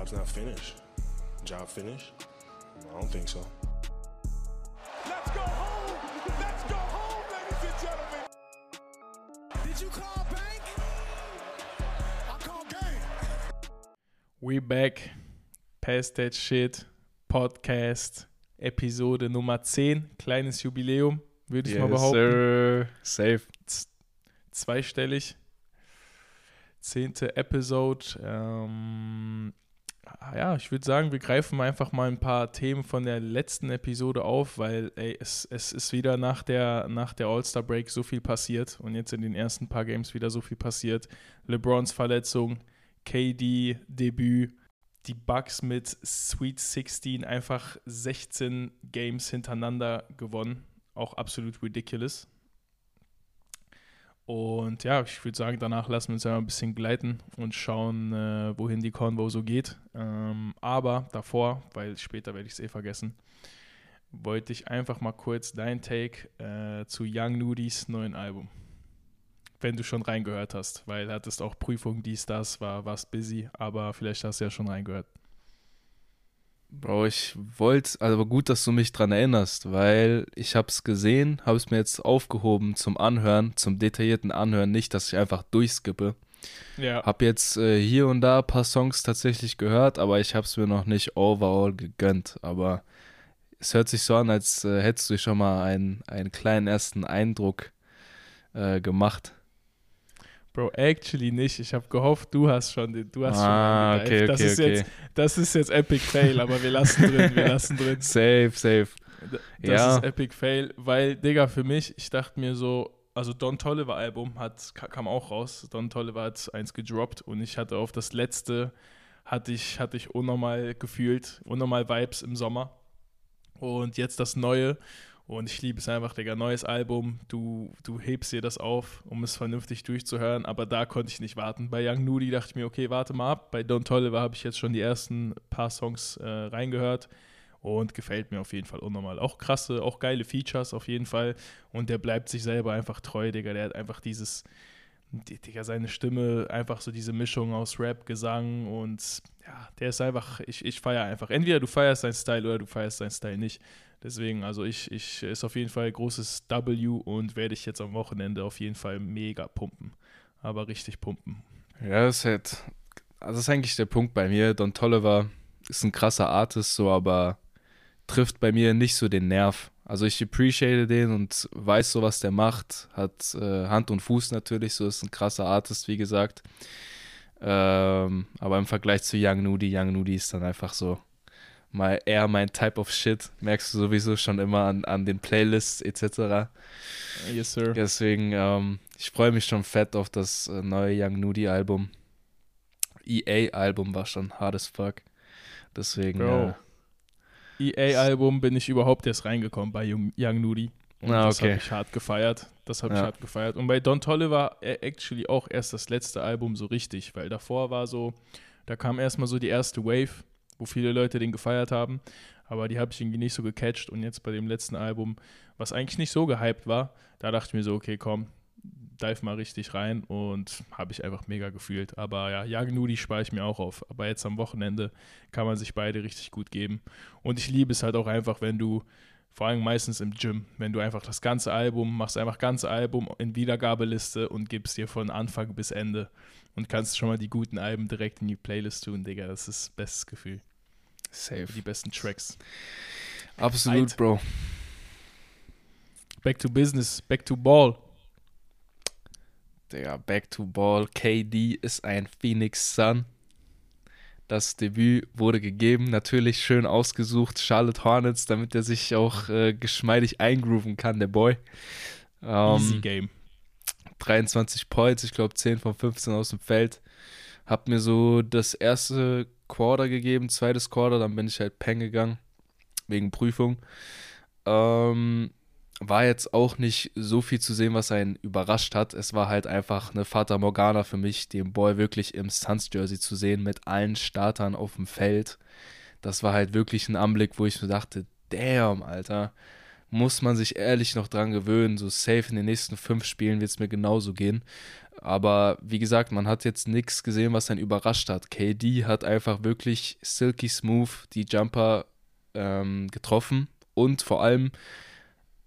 job's not finished. Job finished? I don't think so. Let's go home! Let's go home, ladies and gentlemen! Did you call bank? I call game. We back. Past That Shit Podcast Episode Nummer 10. Kleines Jubiläum, würde ich mal behaupten. Sir. Safe. Zweistellig. Zehnte Episode. Ähm, ja, ich würde sagen, wir greifen einfach mal ein paar Themen von der letzten Episode auf, weil ey, es, es ist wieder nach der, nach der All-Star-Break so viel passiert und jetzt in den ersten paar Games wieder so viel passiert. LeBrons Verletzung, KD Debüt, die Bucks mit Sweet 16 einfach 16 Games hintereinander gewonnen. Auch absolut ridiculous. Und ja, ich würde sagen, danach lassen wir uns ja ein bisschen gleiten und schauen, äh, wohin die Convo so geht. Ähm, aber davor, weil später werde ich es eh vergessen, wollte ich einfach mal kurz dein Take äh, zu Young Nudis neuen Album. Wenn du schon reingehört hast, weil hattest auch Prüfung, dies, das, war, warst busy, aber vielleicht hast du ja schon reingehört. Bro, ich wollte, also gut, dass du mich dran erinnerst, weil ich habe es gesehen, habe es mir jetzt aufgehoben zum Anhören, zum detaillierten Anhören, nicht, dass ich einfach durchskippe. Ja. Hab jetzt äh, hier und da ein paar Songs tatsächlich gehört, aber ich habe es mir noch nicht overall gegönnt. Aber es hört sich so an, als äh, hättest du schon mal einen, einen kleinen ersten Eindruck äh, gemacht. Bro, actually nicht. Ich habe gehofft, du hast schon den, du hast Ah, schon eingedeift. okay, das okay, ist okay. jetzt, das ist jetzt Epic Fail, aber wir lassen drin, wir lassen drin. Safe, safe. Das Ja. ist Epic Fail, weil, Digga, für mich, ich dachte mir so, also Don Tolliver Album hat, ka- kam auch raus. Don Tolliver hat eins gedroppt und ich hatte auf das letzte, hatte ich, hatte ich unnormal gefühlt, unnormal Vibes im Sommer. Und jetzt das neue. Und ich liebe es einfach, Digga. Neues Album. Du, du hebst dir das auf, um es vernünftig durchzuhören. Aber da konnte ich nicht warten. Bei Young Nudie dachte ich mir, okay, warte mal ab. Bei Don Tolliver habe ich jetzt schon die ersten paar Songs äh, reingehört. Und gefällt mir auf jeden Fall unnormal. Auch krasse, auch geile Features auf jeden Fall. Und der bleibt sich selber einfach treu, Digga. Der hat einfach dieses, Digga, seine Stimme, einfach so diese Mischung aus Rap, Gesang und ja, der ist einfach, ich, ich feiere einfach. Entweder du feierst seinen Style oder du feierst seinen Style nicht. Deswegen, also ich, ich ist auf jeden Fall großes W und werde ich jetzt am Wochenende auf jeden Fall mega pumpen. Aber richtig pumpen. Ja, das ist halt, also das ist eigentlich der Punkt bei mir. Don Tolliver ist ein krasser Artist, so, aber trifft bei mir nicht so den Nerv. Also ich appreciate den und weiß so, was der macht. Hat äh, Hand und Fuß natürlich, so ist ein krasser Artist, wie gesagt. Ähm, aber im Vergleich zu Young Nudie, Young Nudie ist dann einfach so mal eher mein Type of Shit. Merkst du sowieso schon immer an, an den Playlists etc. Yes, sir. Deswegen, ähm, ich freue mich schon fett auf das äh, neue Young Nudie Album. EA-Album war schon hard as fuck. Deswegen, Bro. EA-Album bin ich überhaupt erst reingekommen bei Young, Young Nudie. Und Ah, das okay. habe ich hart gefeiert. Das habe ich Ja. hart gefeiert. Und bei Don Tolliver äh, actually auch erst das letzte Album so richtig, weil davor war so, da kam erstmal so die erste Wave, wo viele Leute den gefeiert haben. Aber die habe ich irgendwie nicht so gecatcht. Und jetzt bei dem letzten Album, was eigentlich nicht so gehypt war, da dachte ich mir so, okay, komm, dive mal richtig rein und habe ich einfach mega gefühlt. Aber ja, Young Nudie spare ich mir auch auf. Aber jetzt am Wochenende kann man sich beide richtig gut geben. Und ich liebe es halt auch einfach, wenn du, vor allem meistens im Gym, wenn du einfach das ganze Album, machst einfach ganze Album in Wiedergabeliste und gibst dir von Anfang bis Ende und kannst schon mal die guten Alben direkt in die Playlist tun, Digga. Das ist das bestes Gefühl. Safe. Die besten Tracks. Absolut, Eid. Bro. Back to business, back to ball. Digga, Back to Ball. KD ist ein Phoenix Sun. Das Debüt wurde gegeben, natürlich schön ausgesucht. Charlotte Hornets, damit er sich auch äh, geschmeidig eingrooven kann, der Boy. Ähm, Easy Game. 23 Points, ich glaube 10 von 15 aus dem Feld. Hab mir so das erste Quarter gegeben, zweites Quarter, dann bin ich halt Peng gegangen, wegen Prüfung. Ähm, war jetzt auch nicht so viel zu sehen, was einen überrascht hat. Es war halt einfach eine Fata Morgana für mich, den Boy wirklich im Suns-Jersey zu sehen, mit allen Startern auf dem Feld. Das war halt wirklich ein Anblick, wo ich mir dachte, damn, Alter, muss man sich ehrlich noch dran gewöhnen. So safe in den nächsten fünf Spielen wird es mir genauso gehen. Aber wie gesagt, man hat jetzt nichts gesehen, was einen überrascht hat. KD hat einfach wirklich silky smooth die Jumper ähm, getroffen und vor allem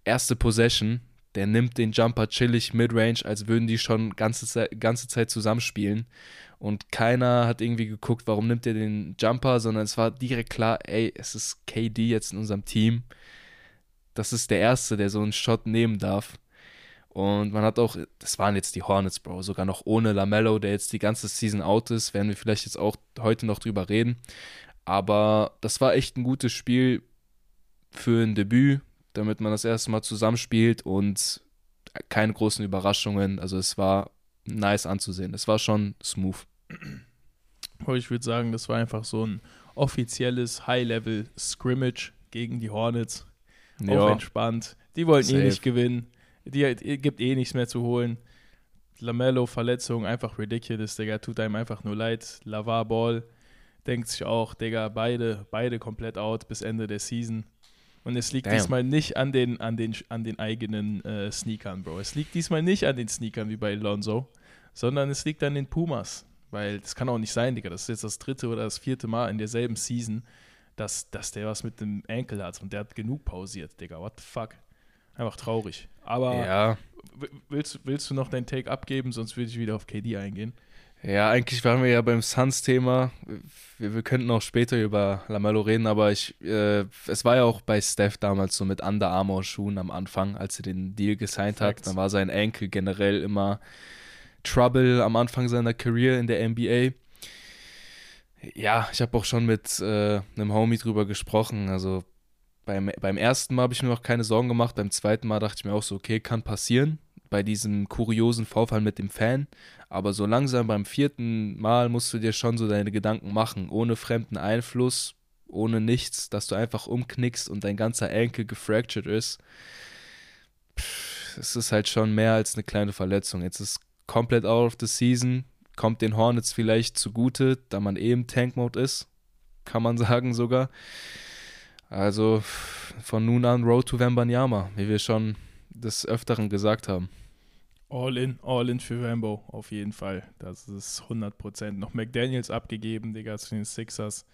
erste Possession, der nimmt den Jumper chillig midrange, als würden die schon ganze ganze Zeit zusammenspielen. Und keiner hat irgendwie geguckt, warum nimmt er den Jumper, sondern es war direkt klar, ey, es ist KD jetzt in unserem Team. Das ist der Erste, der so einen Shot nehmen darf. Und man hat auch, das waren jetzt die Hornets, Bro, sogar noch ohne Lamello, der jetzt die ganze Season out ist, werden wir vielleicht jetzt auch heute noch drüber reden. Aber das war echt ein gutes Spiel für ein Debüt, damit man das erste Mal zusammenspielt und keine großen Überraschungen. Also es war nice anzusehen. Es war schon smooth. Ich würde sagen, das war einfach so ein offizielles High-Level-Scrimmage gegen die Hornets. Ja. Auch entspannt. Die wollten Safe. eh nicht gewinnen. Die, die gibt eh nichts mehr zu holen. Lamello, Verletzung, einfach ridiculous, Digga. Tut einem einfach nur leid. Lavar Ball denkt sich auch, Digga, beide, beide komplett out bis Ende der Season. Und es liegt Damn. diesmal nicht an den, an den, an den eigenen äh, Sneakern, Bro. Es liegt diesmal nicht an den Sneakern wie bei Lonzo, sondern es liegt an den Pumas. Weil das kann auch nicht sein, Digga. Das ist jetzt das dritte oder das vierte Mal in derselben Season, dass, dass der was mit dem Enkel hat. Und der hat genug pausiert, Digga. What the fuck? Einfach traurig. Aber ja. willst, willst du noch deinen Take abgeben? Sonst würde ich wieder auf KD eingehen. Ja, eigentlich waren wir ja beim Suns-Thema. Wir, wir könnten auch später über Lamello reden, aber ich, äh, es war ja auch bei Steph damals so mit Under Armour-Schuhen am Anfang, als er den Deal gesigned Facts. hat. Dann war sein Enkel generell immer Trouble am Anfang seiner Career in der NBA. Ja, ich habe auch schon mit äh, einem Homie drüber gesprochen. Also beim, beim ersten Mal habe ich mir noch keine Sorgen gemacht. Beim zweiten Mal dachte ich mir auch so, okay, kann passieren bei diesem kuriosen Vorfall mit dem Fan. Aber so langsam beim vierten Mal musst du dir schon so deine Gedanken machen, ohne fremden Einfluss, ohne nichts, dass du einfach umknickst und dein ganzer Enkel gefractured ist. Es ist halt schon mehr als eine kleine Verletzung. Jetzt ist komplett out of the season, kommt den Hornets vielleicht zugute, da man eh im Tank-Mode ist, kann man sagen sogar. Also von nun an Road to Wembanyama, wie wir schon des Öfteren gesagt haben. All in, all in für Rambo, auf jeden Fall. Das ist 100%. Noch McDaniels abgegeben, Digga, zu den Sixers.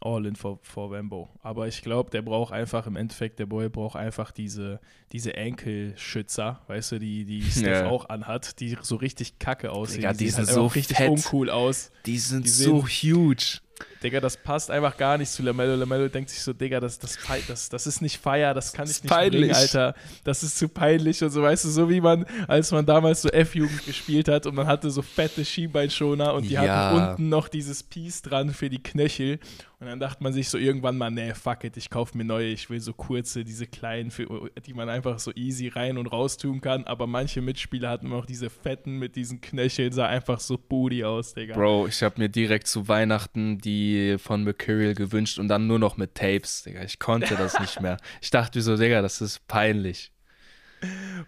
All in vor, vor Rambo. Aber ich glaube, der braucht einfach, im Endeffekt, der Boy braucht einfach diese, diese Enkelschützer, weißt du, die, die Steph ja. auch anhat, die so richtig kacke aussehen. Digga, die, die sind halt so richtig fett. uncool aus. Die sind die so huge. Digga, das passt einfach gar nicht zu Lamello. Lamello denkt sich so, Digga, das, das, das, das ist nicht Feier, das kann ich nicht peinlich. bringen, Alter. Das ist zu peinlich und so, weißt du, so wie man, als man damals so F-Jugend gespielt hat und man hatte so fette Schienbeinschoner und die ja. hatten unten noch dieses Piece dran für die Knöchel und dann dachte man sich so irgendwann mal, nee, fuck it, ich kaufe mir neue, ich will so kurze, diese kleinen, für, die man einfach so easy rein und raus tun kann. Aber manche Mitspieler hatten auch diese fetten mit diesen Knöcheln, sah einfach so booty aus, Digga. Bro, ich habe mir direkt zu Weihnachten die von Mercurial gewünscht und dann nur noch mit Tapes, Digga. Ich konnte das nicht mehr. Ich dachte so, Digga, das ist peinlich.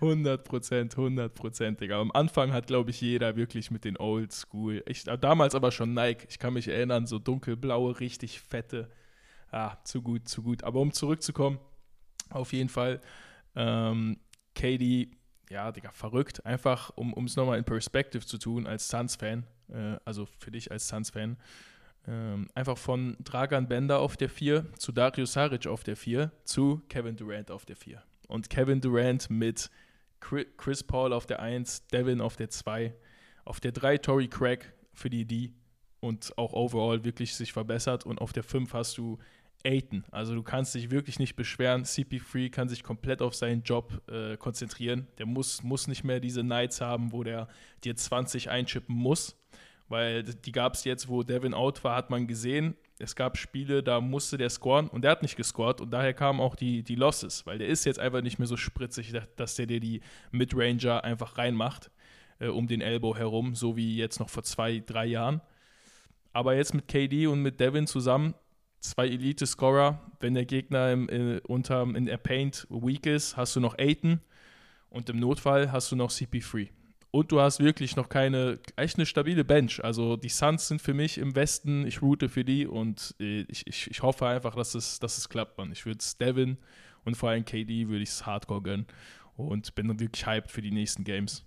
100 Prozent, 100 Prozent, Digga. Am Anfang hat, glaube ich, jeder wirklich mit den Oldschool. Ich, äh, damals aber schon Nike. Ich kann mich erinnern, so dunkelblaue, richtig fette. Ah, zu gut, zu gut. Aber um zurückzukommen, auf jeden Fall, ähm, Katie, ja, Digga, verrückt. Einfach, um es nochmal in Perspective zu tun, als Suns-Fan, äh, also für dich als Suns-Fan, ähm, einfach von Dragan Bender auf der 4 zu Dario Saric auf der 4 zu Kevin Durant auf der 4 und Kevin Durant mit Chris Paul auf der 1, Devin auf der 2, auf der 3 Tory Craig für die D und auch overall wirklich sich verbessert und auf der 5 hast du Aiton. Also du kannst dich wirklich nicht beschweren. CP3 kann sich komplett auf seinen Job äh, konzentrieren. Der muss, muss nicht mehr diese Nights haben, wo der dir 20 einschippen muss, weil die gab es jetzt, wo Devin out war, hat man gesehen, es gab Spiele, da musste der scoren und der hat nicht gescored und daher kamen auch die, die Losses, weil der ist jetzt einfach nicht mehr so spritzig, dass der dir die Midranger einfach reinmacht äh, um den Elbow herum, so wie jetzt noch vor zwei, drei Jahren. Aber jetzt mit KD und mit Devin zusammen, zwei Elite-Scorer, wenn der Gegner im, äh, unter, in der Paint weak ist, hast du noch Aiton und im Notfall hast du noch CP3. Und du hast wirklich noch keine, echt eine stabile Bench. Also die Suns sind für mich im Westen, ich route für die und äh, ich, ich, ich hoffe einfach, dass es, dass es klappt, man. Ich würde es Devin und vor allem KD würde ich es hardcore gönnen und bin dann wirklich hyped für die nächsten Games.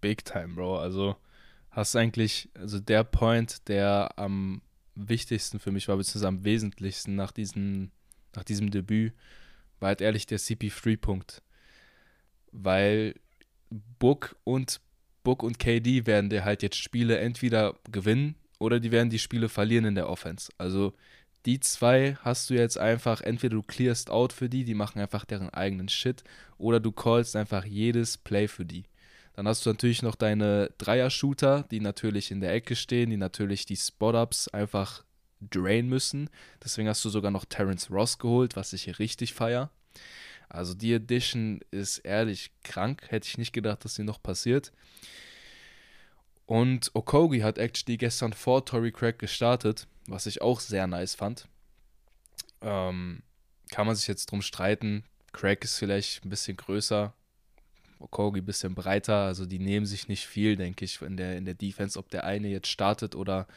Big time, Bro. Also hast eigentlich, also der Point, der am wichtigsten für mich war, beziehungsweise am wesentlichsten nach, diesen, nach diesem Debüt, war halt ehrlich der CP3-Punkt. Weil Book und Book und KD werden dir halt jetzt Spiele entweder gewinnen oder die werden die Spiele verlieren in der Offense. Also die zwei hast du jetzt einfach, entweder du clearst out für die, die machen einfach deren eigenen Shit, oder du callst einfach jedes Play für die. Dann hast du natürlich noch deine Dreier-Shooter, die natürlich in der Ecke stehen, die natürlich die Spot-Ups einfach drain müssen. Deswegen hast du sogar noch Terrence Ross geholt, was ich hier richtig feier. Also die Edition ist ehrlich krank. Hätte ich nicht gedacht, dass sie noch passiert. Und Okogi hat actually gestern vor Tory Craig gestartet, was ich auch sehr nice fand. Ähm, kann man sich jetzt drum streiten. Craig ist vielleicht ein bisschen größer, Okogi ein bisschen breiter, also die nehmen sich nicht viel, denke ich, in der, in der Defense. Ob der eine jetzt startet oder,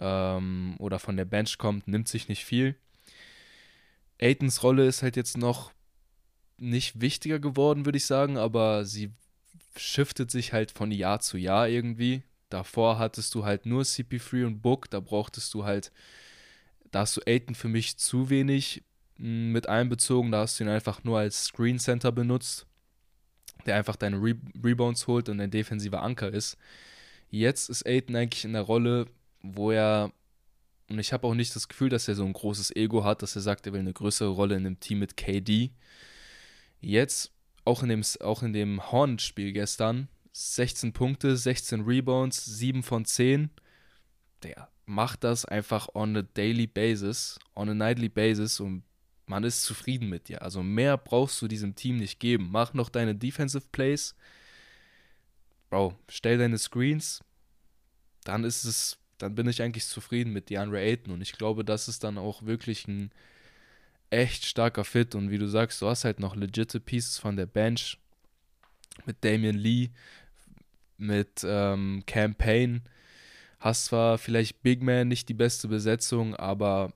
ähm, oder von der Bench kommt, nimmt sich nicht viel. Aitons Rolle ist halt jetzt noch nicht wichtiger geworden, würde ich sagen, aber sie shiftet sich halt von Jahr zu Jahr irgendwie. Davor hattest du halt nur CP3 und Book, da brauchtest du halt, da hast du Aiton für mich zu wenig mm, mit einbezogen, da hast du ihn einfach nur als Screen Center benutzt der einfach deine Re Rebounds holt und ein defensiver Anker ist. Jetzt ist Aiden eigentlich in der Rolle, wo er, und ich habe auch nicht das Gefühl, dass er so ein großes Ego hat, dass er sagt, er will eine größere Rolle in dem Team mit KD. Jetzt, auch in dem, auch in dem Horn-Spiel gestern, 16 Punkte, 16 Rebounds, 7 von 10. Der macht das einfach on a daily basis, on a nightly basis und man ist zufrieden mit dir. Also mehr brauchst du diesem Team nicht geben. Mach noch deine Defensive Plays. Bro, stell deine Screens. Dann ist es, dann bin ich eigentlich zufrieden mit DeAndre Ayton. Und ich glaube, das ist dann auch wirklich ein echt starker Fit. Und wie du sagst, du hast halt noch legitime Pieces von der Bench. Mit Damian Lee, mit ähm, Campaign. Hast zwar vielleicht Big Man nicht die beste Besetzung, aber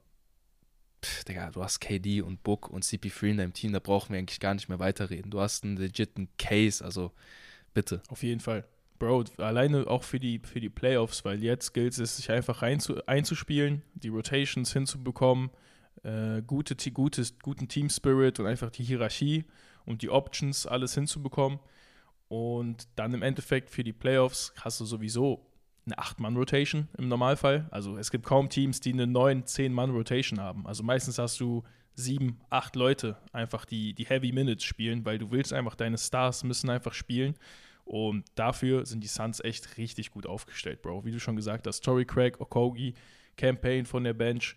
pff, Digga, du hast KD und Book und CP3 in deinem Team, da brauchen wir eigentlich gar nicht mehr weiterreden. Du hast einen legiten Case, also bitte. Auf jeden Fall. Bro, alleine auch für die, für die Playoffs, weil jetzt gilt es, sich einfach einzu, einzuspielen, die Rotations hinzubekommen, äh, gute, gutes, guten Team Spirit und einfach die Hierarchie und die Options alles hinzubekommen. Und dann im Endeffekt für die Playoffs hast du sowieso eine 8-Mann-Rotation im Normalfall. Also es gibt kaum Teams, die eine 9-10-Mann-Rotation haben. Also meistens hast du sieben, acht Leute einfach, die, die Heavy Minutes spielen, weil du willst einfach, deine Stars müssen einfach spielen. Und dafür sind die Suns echt richtig gut aufgestellt, Bro. Wie du schon gesagt hast, Tory Craig, Okogi, Campaign von der Bench,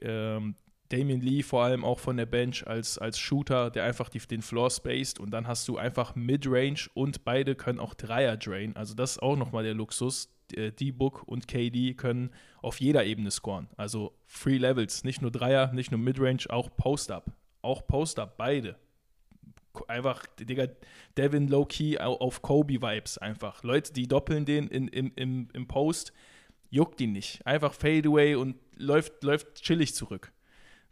ähm, Damien Lee vor allem auch von der Bench als, als Shooter, der einfach die, den Floor spaced und dann hast du einfach Midrange und beide können auch Dreier drain. Also das ist auch nochmal der Luxus, äh, D-Book und KD können auf jeder Ebene scoren. Also Free Levels, nicht nur Dreier, nicht nur Midrange, auch Post-Up. Auch Post-Up, beide. Einfach, Digga, Devin Low-Key auf Kobe-Vibes einfach. Leute, die doppeln den in, in, im, im Post, juckt ihn nicht. Einfach Fadeaway und läuft, läuft chillig zurück.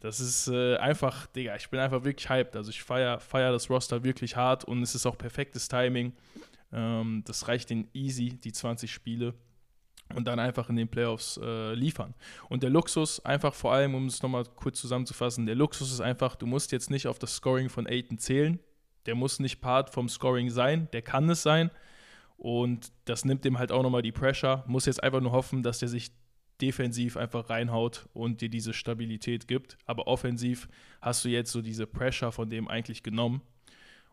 Das ist äh, einfach, Digga, ich bin einfach wirklich hyped. Also ich feiere feier das Roster wirklich hart und es ist auch perfektes Timing. Ähm, das reicht den easy, die 20 Spiele. Und dann einfach in den Playoffs äh, liefern. Und der Luxus, einfach vor allem, um es nochmal kurz zusammenzufassen, der Luxus ist einfach, du musst jetzt nicht auf das Scoring von Aiton zählen. Der muss nicht Part vom Scoring sein, der kann es sein. Und das nimmt dem halt auch nochmal die Pressure. Muss jetzt einfach nur hoffen, dass der sich defensiv einfach reinhaut und dir diese Stabilität gibt. Aber offensiv hast du jetzt so diese Pressure von dem eigentlich genommen.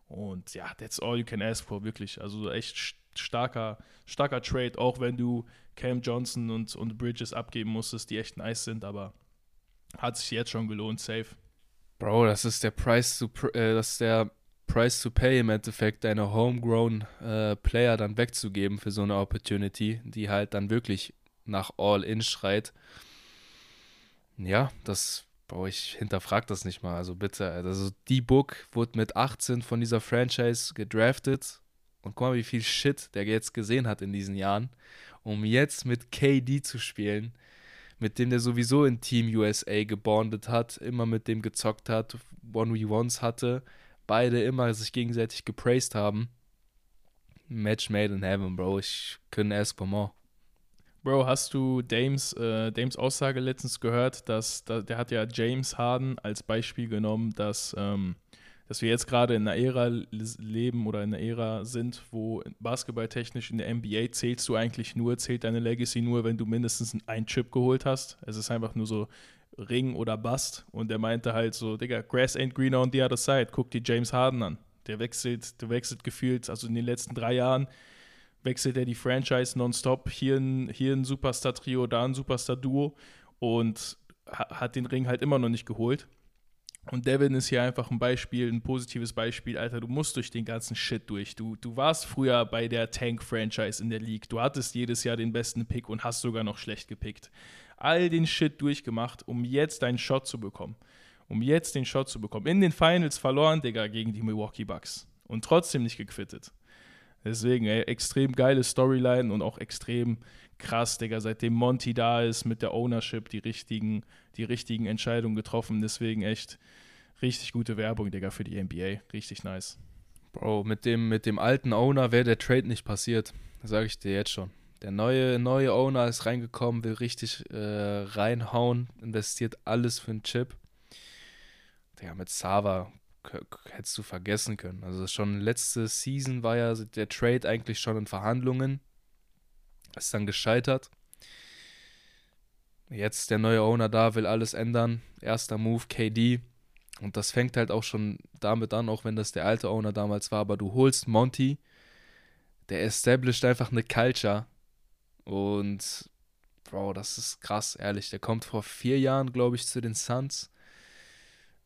Und ja, that's all you can ask for, wirklich. Also echt starker, starker Trade, auch wenn du Cam Johnson und, und Bridges abgeben musstest, die echt nice sind, aber hat sich jetzt schon gelohnt, safe. Bro, das ist der Price to, äh, das ist der Price to pay im Endeffekt, deine homegrown äh, Player dann wegzugeben für so eine Opportunity, die halt dann wirklich nach All-In schreit. Ja, das Bro, ich hinterfrag das nicht mal, also bitte. Also, die Book wurde mit 18 von dieser Franchise gedraftet. Und guck mal, wie viel Shit der jetzt gesehen hat in diesen Jahren, um jetzt mit KD zu spielen, mit dem der sowieso in Team USA gebondet hat, immer mit dem gezockt hat, One-V-Ones hatte, beide immer sich gegenseitig gepraised haben. Match made in heaven, Bro. Ich couldn't ask for more. Bro, hast du Dames, äh, Dames Aussage letztens gehört, dass, dass der hat ja James Harden als Beispiel genommen, dass, ähm, dass wir jetzt gerade in einer Ära leben oder in einer Ära sind, wo basketballtechnisch in der NBA zählst du eigentlich nur, zählt deine Legacy nur, wenn du mindestens einen Chip geholt hast. Es ist einfach nur so Ring oder Bust. Und der meinte halt so, Digga, Grass ain't greener on the other side. Guck dir James Harden an. Der wechselt, der wechselt gefühlt, also in den letzten drei Jahren wechselt er die Franchise nonstop. Hier ein, hier ein Superstar-Trio, da ein Superstar-Duo und hat den Ring halt immer noch nicht geholt. Und Devin ist hier einfach ein Beispiel, ein positives Beispiel. Alter, du musst durch den ganzen Shit durch. Du, du warst früher bei der Tank-Franchise in der League. Du hattest jedes Jahr den besten Pick und hast sogar noch schlecht gepickt. All den Shit durchgemacht, um jetzt deinen Shot zu bekommen. Um jetzt den Shot zu bekommen. In den Finals verloren, Digga, gegen die Milwaukee Bucks. Und trotzdem nicht gequittet. Deswegen, ey, extrem geile Storyline und auch extrem krass, Digga, seitdem Monty da ist mit der Ownership die richtigen, die richtigen Entscheidungen getroffen. Deswegen echt richtig gute Werbung, Digga, für die NBA. Richtig nice. Bro, mit dem, mit dem alten Owner wäre der Trade nicht passiert. Sage ich dir jetzt schon. Der neue, neue Owner ist reingekommen, will richtig äh, reinhauen, investiert alles für einen Chip. Digga, mit Sava hättest du vergessen können. Also schon letzte Season war ja der Trade eigentlich schon in Verhandlungen. Ist dann gescheitert. Jetzt der neue Owner da, will alles ändern. Erster Move, KD. Und das fängt halt auch schon damit an, auch wenn das der alte Owner damals war. Aber du holst Monty, der established einfach eine Culture. Und, Bro, das ist krass, ehrlich. Der kommt vor vier Jahren, glaube ich, zu den Suns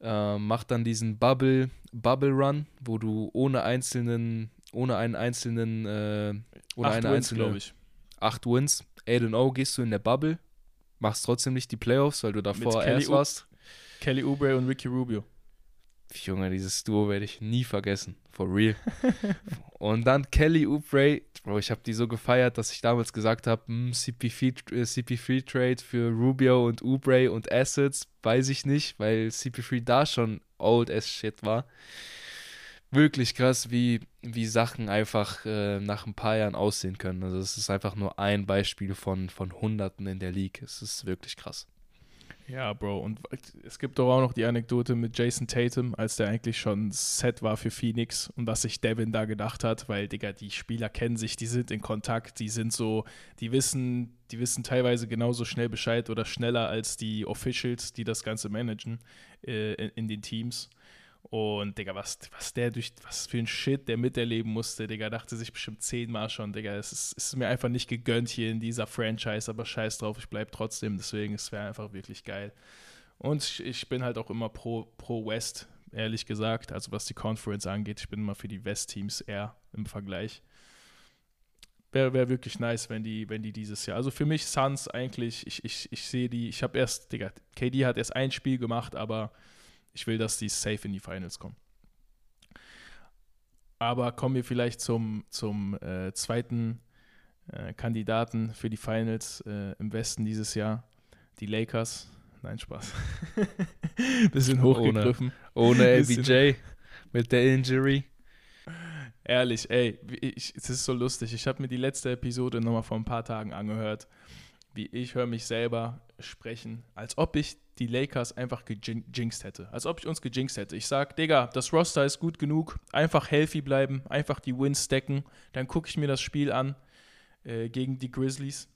äh, macht dann diesen Bubble, Bubble Run, wo du ohne einzelnen, ohne einen einzelnen, äh, ohne acht eine Wins, einzelne, glaube ich. acht Wins, 8 0 gehst du in der Bubble, machst trotzdem nicht die Playoffs, weil du davor Kelly erst warst. Kelly Oubre und Ricky Rubio. Junge, dieses Duo werde ich nie vergessen. For real. und dann Kelly Oubre, Bro, ich habe die so gefeiert, dass ich damals gesagt habe, CP3, äh, CP3 Trade für Rubio und Oubre und Assets, weiß ich nicht, weil CP3 da schon old as shit war. Wirklich krass, wie, wie Sachen einfach äh, nach ein paar Jahren aussehen können. Also es ist einfach nur ein Beispiel von, von Hunderten in der League. Es ist wirklich krass. Ja, Bro. Und es gibt doch auch noch die Anekdote mit Jason Tatum, als der eigentlich schon set war für Phoenix und was sich Devin da gedacht hat, weil, Digga, die Spieler kennen sich, die sind in Kontakt, die sind so, die wissen, die wissen teilweise genauso schnell Bescheid oder schneller als die Officials, die das Ganze managen äh, in, in den Teams. Und, Digga, was, was der durch, was für ein Shit der miterleben musste, Digga, dachte sich bestimmt zehnmal schon, Digga, es ist, ist mir einfach nicht gegönnt hier in dieser Franchise, aber scheiß drauf, ich bleib trotzdem, deswegen, es wäre einfach wirklich geil. Und ich, ich bin halt auch immer pro, pro West, ehrlich gesagt, also was die Conference angeht, ich bin immer für die West-Teams eher im Vergleich. Wäre wär wirklich nice, wenn die, wenn die dieses Jahr. Also für mich Suns eigentlich, ich, ich, ich sehe die, ich habe erst, Digga, KD hat erst ein Spiel gemacht, aber ich will, dass die safe in die Finals kommen. Aber kommen wir vielleicht zum, zum äh, zweiten äh, Kandidaten für die Finals äh, im Westen dieses Jahr. Die Lakers. Nein, Spaß. Bisschen hochgegriffen. Ohne Bisschen- LBJ mit der Injury. Ehrlich, ey, ich, es ist so lustig. Ich habe mir die letzte Episode nochmal vor ein paar Tagen angehört, wie ich höre mich selber sprechen, als ob ich die Lakers einfach gejinxt hätte. Als ob ich uns gejinxt hätte. Ich sag, Digga, das Roster ist gut genug, einfach healthy bleiben, einfach die Wins stacken. Dann gucke ich mir das Spiel an äh, gegen die Grizzlies.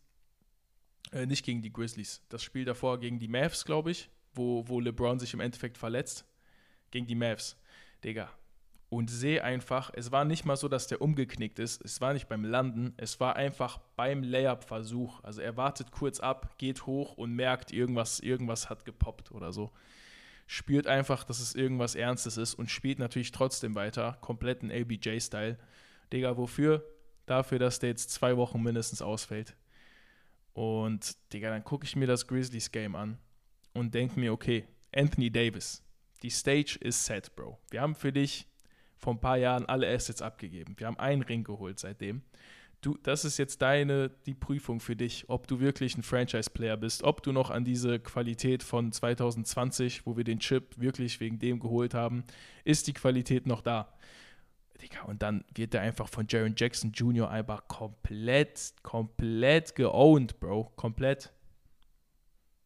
Äh, nicht gegen die Grizzlies. Das Spiel davor gegen die Mavs, glaube ich, wo, wo LeBron sich im Endeffekt verletzt. Gegen die Mavs. Digga, und sehe einfach, es war nicht mal so, dass der umgeknickt ist, es war nicht beim Landen, es war einfach beim Layup-Versuch. Also er wartet kurz ab, geht hoch und merkt, irgendwas, irgendwas hat gepoppt oder so. Spürt einfach, dass es irgendwas Ernstes ist und spielt natürlich trotzdem weiter, kompletten LBJ-Style. Digga, wofür? Dafür, dass der jetzt zwei Wochen mindestens ausfällt. Und, Digga, dann gucke ich mir das Grizzlies-Game an und denke mir, okay, Anthony Davis, die Stage ist set, Bro. Wir haben für dich vor ein paar Jahren alle Assets abgegeben. Wir haben einen Ring geholt seitdem. Du, das ist jetzt deine, die Prüfung für dich, ob du wirklich ein Franchise-Player bist, ob du noch an diese Qualität von 2020, wo wir den Chip wirklich wegen dem geholt haben, ist die Qualität noch da. Und dann wird er einfach von Jaron Jackson Jr. einfach komplett, komplett geowned, Bro. Komplett.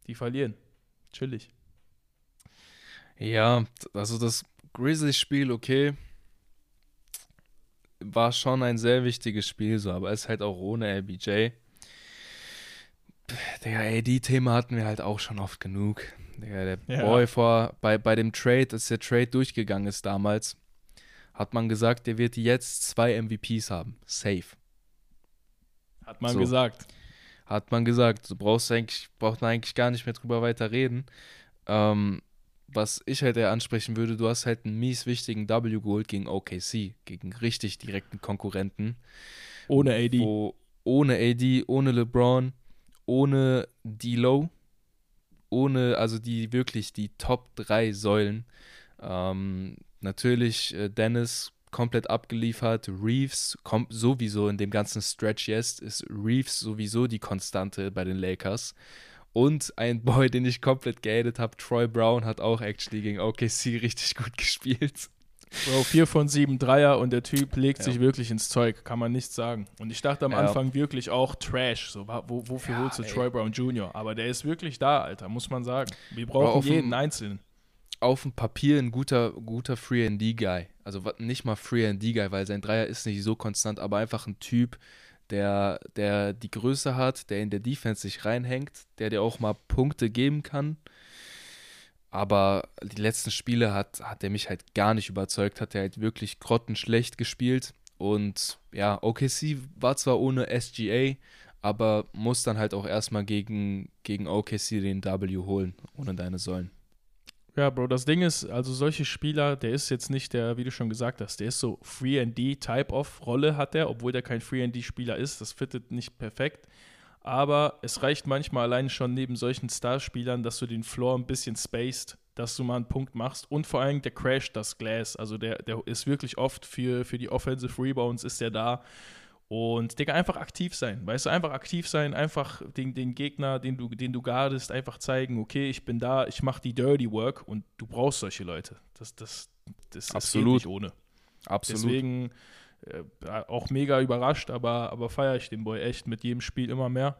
Die verlieren. Chillig. Ja, also das Grizzlies-Spiel, okay, war schon ein sehr wichtiges Spiel, so, aber es ist halt auch ohne LBJ. Digga, ey, die Thema hatten wir halt auch schon oft genug. Digga, der Ja. Boy vor, bei, bei dem Trade, als der Trade durchgegangen ist damals, hat man gesagt, der wird jetzt zwei MVPs haben. Safe. Hat man So. gesagt. Hat man gesagt. So brauchst du eigentlich, braucht man eigentlich gar nicht mehr drüber weiter reden. Ähm, was ich halt eher ansprechen würde, du hast halt einen mies wichtigen W geholt gegen OKC, gegen richtig direkten Konkurrenten. Ohne AD. Wo ohne AD, ohne LeBron, ohne D-Low, ohne, also die wirklich die Top 3 Säulen. Ähm, natürlich äh, Dennis komplett abgeliefert, Reeves kommt sowieso in dem ganzen Stretch jetzt, ist Reeves sowieso die Konstante bei den Lakers. Und ein Boy, den ich komplett gehatet habe, Troy Brown, hat auch actually gegen OKC richtig gut gespielt. Bro, 4 von 7 Dreier und der Typ legt Ja. sich wirklich ins Zeug, kann man nichts sagen. Und ich dachte am Ja. Anfang wirklich auch Trash, so, wo, wofür Ja, holst du ey. Troy Brown Jr.? Aber der ist wirklich da, Alter, muss man sagen. Wir brauchen jeden Einzelnen. auf dem Papier ein guter, guter Free-and-D-Guy. Also nicht mal Free-and-D-Guy, weil sein Dreier ist nicht so konstant, aber einfach ein Typ, der, der die Größe hat, der in der Defense sich reinhängt, der dir auch mal Punkte geben kann. Aber die letzten Spiele hat, hat er mich halt gar nicht überzeugt, hat er halt wirklich grottenschlecht gespielt. Und ja, OKC war zwar ohne SGA, aber muss dann halt auch erstmal gegen, gegen OKC den W holen, ohne deine Säulen. Ja, Bro, das Ding ist, also solche Spieler, der ist jetzt nicht der, wie du schon gesagt hast, der ist so Free-and-D-Type of Rolle hat er, obwohl der kein Free-and-D-Spieler ist. Das fittet nicht perfekt. Aber es reicht manchmal allein schon neben solchen Starspielern, dass du den Floor ein bisschen spaced, dass du mal einen Punkt machst und vor allem der crasht das Glass. Also der, der ist wirklich oft für, für die Offensive Rebounds ist der da. Und Digga, einfach aktiv sein. Weißt du, einfach aktiv sein, einfach den, den Gegner, den du, den du guardest, einfach zeigen, okay, ich bin da, ich mache die Dirty Work und du brauchst solche Leute. Das, das, das, das Absolut. geht nicht ohne. Absolut. Deswegen äh, auch mega überrascht, aber, aber feiere ich den Boy echt mit jedem Spiel immer mehr.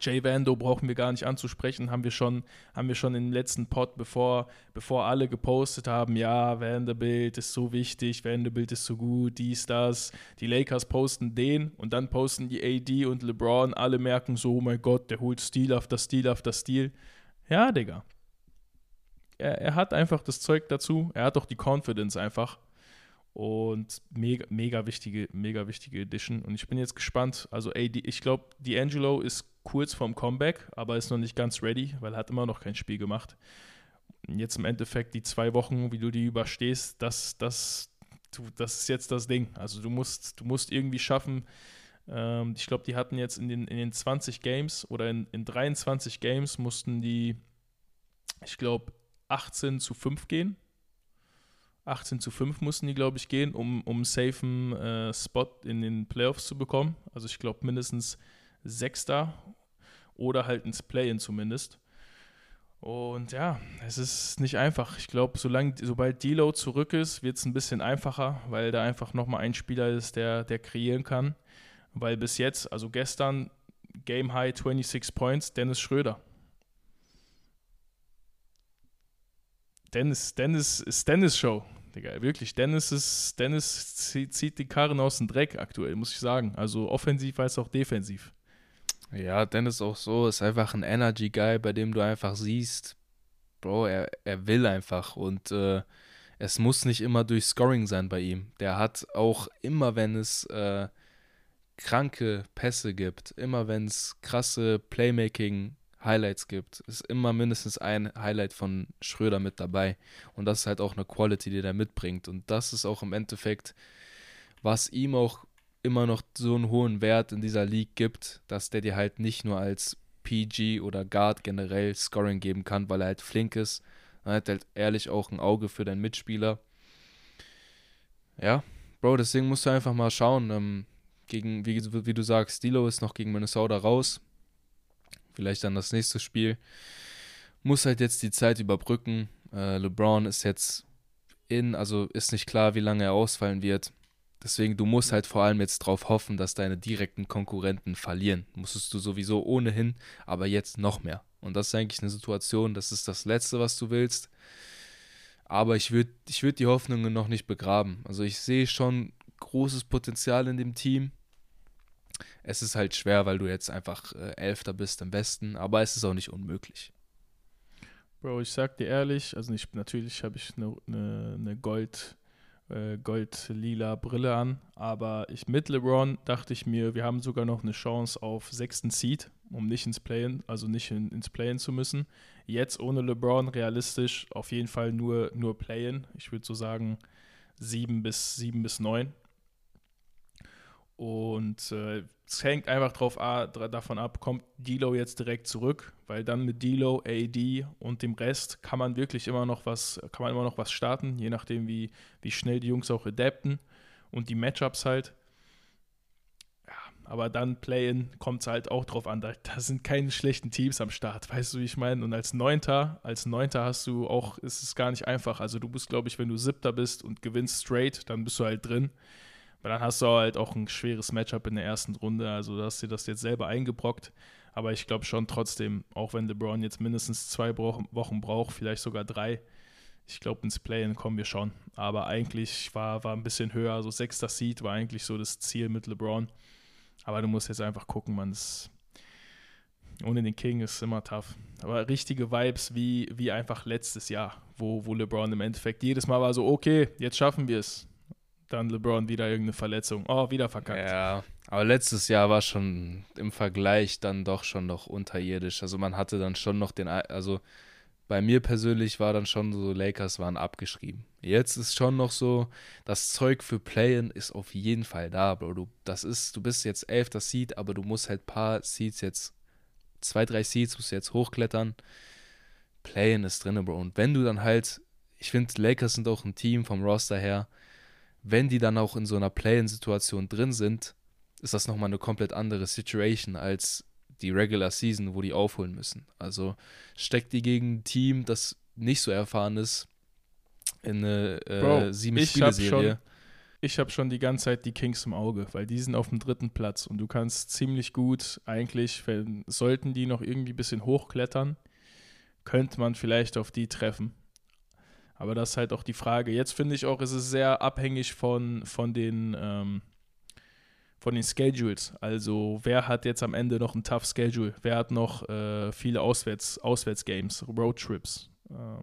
Jay Vando brauchen wir gar nicht anzusprechen, haben wir schon, haben wir schon im letzten Pod, bevor, bevor alle gepostet haben, ja, Vanderbilt ist so wichtig, Vanderbilt ist so gut, dies, das. Die Lakers posten den und dann posten die AD und LeBron, alle merken so, oh mein Gott, der holt Stil auf das Stil auf das Stil. Ja, Digga. Er, er hat einfach das Zeug dazu, er hat auch die Confidence einfach. Und mega, mega wichtige, mega wichtige Edition. Und ich bin jetzt gespannt. Also, die, ich glaube, D'Angelo ist kurz vorm Comeback, aber ist noch nicht ganz ready, weil er hat immer noch kein Spiel gemacht. Jetzt im Endeffekt die zwei Wochen, wie du die überstehst, das, das, du, das ist jetzt das Ding. Also du musst, du musst irgendwie schaffen. Ähm, ich glaube, die hatten jetzt in den, in den 20 Games oder in, in 23 Games mussten die, ich glaube, 18 zu 5 gehen. 18 zu 5 mussten die, glaube ich, gehen, um, um einen safen äh, Spot in den Playoffs zu bekommen. Also ich glaube mindestens Sechster oder halt ins Play-In zumindest. Und ja, es ist nicht einfach. Ich glaube, sobald Delo zurück ist, wird es ein bisschen einfacher, weil da einfach nochmal ein Spieler ist, der, der kreieren kann. Weil bis jetzt, also gestern, Game High 26 Points, Dennis Schröder. Dennis, Dennis ist Dennis Show. Digga, wirklich, Dennis ist, Dennis zieht die Karren aus dem Dreck aktuell, muss ich sagen. Also offensiv als auch defensiv. Ja, Dennis auch so, ist einfach ein Energy-Guy, bei dem du einfach siehst, Bro, er, er will einfach und äh, es muss nicht immer durch Scoring sein bei ihm. Der hat auch immer, wenn es äh, kranke Pässe gibt, immer wenn es krasse Playmaking-Highlights gibt, ist immer mindestens ein Highlight von Schröder mit dabei. Und das ist halt auch eine Quality, die der mitbringt. Und das ist auch im Endeffekt, was ihm auch immer noch so einen hohen Wert in dieser League gibt, dass der dir halt nicht nur als PG oder Guard generell Scoring geben kann, weil er halt flink ist. Er hat halt ehrlich auch ein Auge für deinen Mitspieler. Ja, Bro, deswegen musst du einfach mal schauen. Ähm, gegen, wie, wie du sagst, Stilo ist noch gegen Minnesota raus. Vielleicht dann das nächste Spiel. Muss halt jetzt die Zeit überbrücken. Äh, LeBron ist jetzt in, also ist nicht klar, wie lange er ausfallen wird. Deswegen, du musst halt vor allem jetzt drauf hoffen, dass deine direkten Konkurrenten verlieren. Musstest du sowieso ohnehin, aber jetzt noch mehr. Und das ist eigentlich eine Situation, das ist das Letzte, was du willst. Aber ich würde ich würd die Hoffnungen noch nicht begraben. Also ich sehe schon großes Potenzial in dem Team. Es ist halt schwer, weil du jetzt einfach äh, Elfter bist im Westen, aber es ist auch nicht unmöglich. Bro, ich sag dir ehrlich, also nicht, natürlich habe ich eine ne, ne Gold, äh, gold-lila Brille an, aber ich mit LeBron dachte ich mir, wir haben sogar noch eine Chance auf sechsten Seed, um nicht ins Playen, also nicht in, ins Playen zu müssen. Jetzt ohne LeBron realistisch auf jeden Fall nur, nur Playen. Ich würde so sagen sieben bis sieben bis neun. Und äh, es hängt einfach drauf, ah, davon ab, kommt Dilo jetzt direkt zurück, weil dann mit Dilo, AD und dem Rest kann man wirklich immer noch was, kann man immer noch was starten, je nachdem, wie, wie schnell die Jungs auch adapten und die Matchups halt. Ja, aber dann Play-In kommt es halt auch drauf an. Da, da, sind keine schlechten Teams am Start, weißt du, wie ich meine? Und als Neunter, als Neunter hast du auch, ist es gar nicht einfach. Also du bist, glaube ich, wenn du Siebter bist und gewinnst straight, dann bist du halt drin. Weil dann hast du halt auch ein schweres Matchup in der ersten Runde. Also, du hast dir das jetzt selber eingebrockt. Aber ich glaube schon trotzdem, auch wenn LeBron jetzt mindestens zwei Wochen braucht, vielleicht sogar drei, ich glaube, ins Play-In kommen wir schon. Aber eigentlich war, war ein bisschen höher. Also, sechster Seed war eigentlich so das Ziel mit LeBron. Aber du musst jetzt einfach gucken, man ist. Ohne den King ist immer tough. Aber richtige Vibes wie, wie einfach letztes Jahr, wo, wo LeBron im Endeffekt jedes Mal war so, okay, jetzt schaffen wir es dann LeBron wieder irgendeine Verletzung. Oh, wieder verkackt. Ja, aber letztes Jahr war schon im Vergleich dann doch schon noch unterirdisch. Also man hatte dann schon noch den, also bei mir persönlich war dann schon so, Lakers waren abgeschrieben. Jetzt ist schon noch so, das Zeug für Play-In ist auf jeden Fall da, Bro. Du, das ist, du bist jetzt elfter Seed, aber du musst halt paar Seeds jetzt, zwei, drei Seeds musst du jetzt hochklettern. Play-In ist drin, Bro. Und wenn du dann halt, ich finde, Lakers sind auch ein Team vom Roster her, wenn die dann auch in so einer Play-in-Situation drin sind, ist das nochmal eine komplett andere Situation als die Regular Season, wo die aufholen müssen. Also steckt die gegen ein Team, das nicht so erfahren ist, in eine äh, sieben-Spiele-Serie. Ich habe schon die ganze Zeit die Kings im Auge, weil die sind auf dem dritten Platz und du kannst ziemlich gut eigentlich, wenn, sollten die noch irgendwie ein bisschen hochklettern, könnte man vielleicht auf die treffen. Aber das ist halt auch die Frage. Jetzt finde ich auch, ist es sehr abhängig von, von den ähm, von den Schedules. Also wer hat jetzt am Ende noch ein tough Schedule? Wer hat noch äh, viele Auswärts, Auswärtsgames, Roadtrips? Ähm,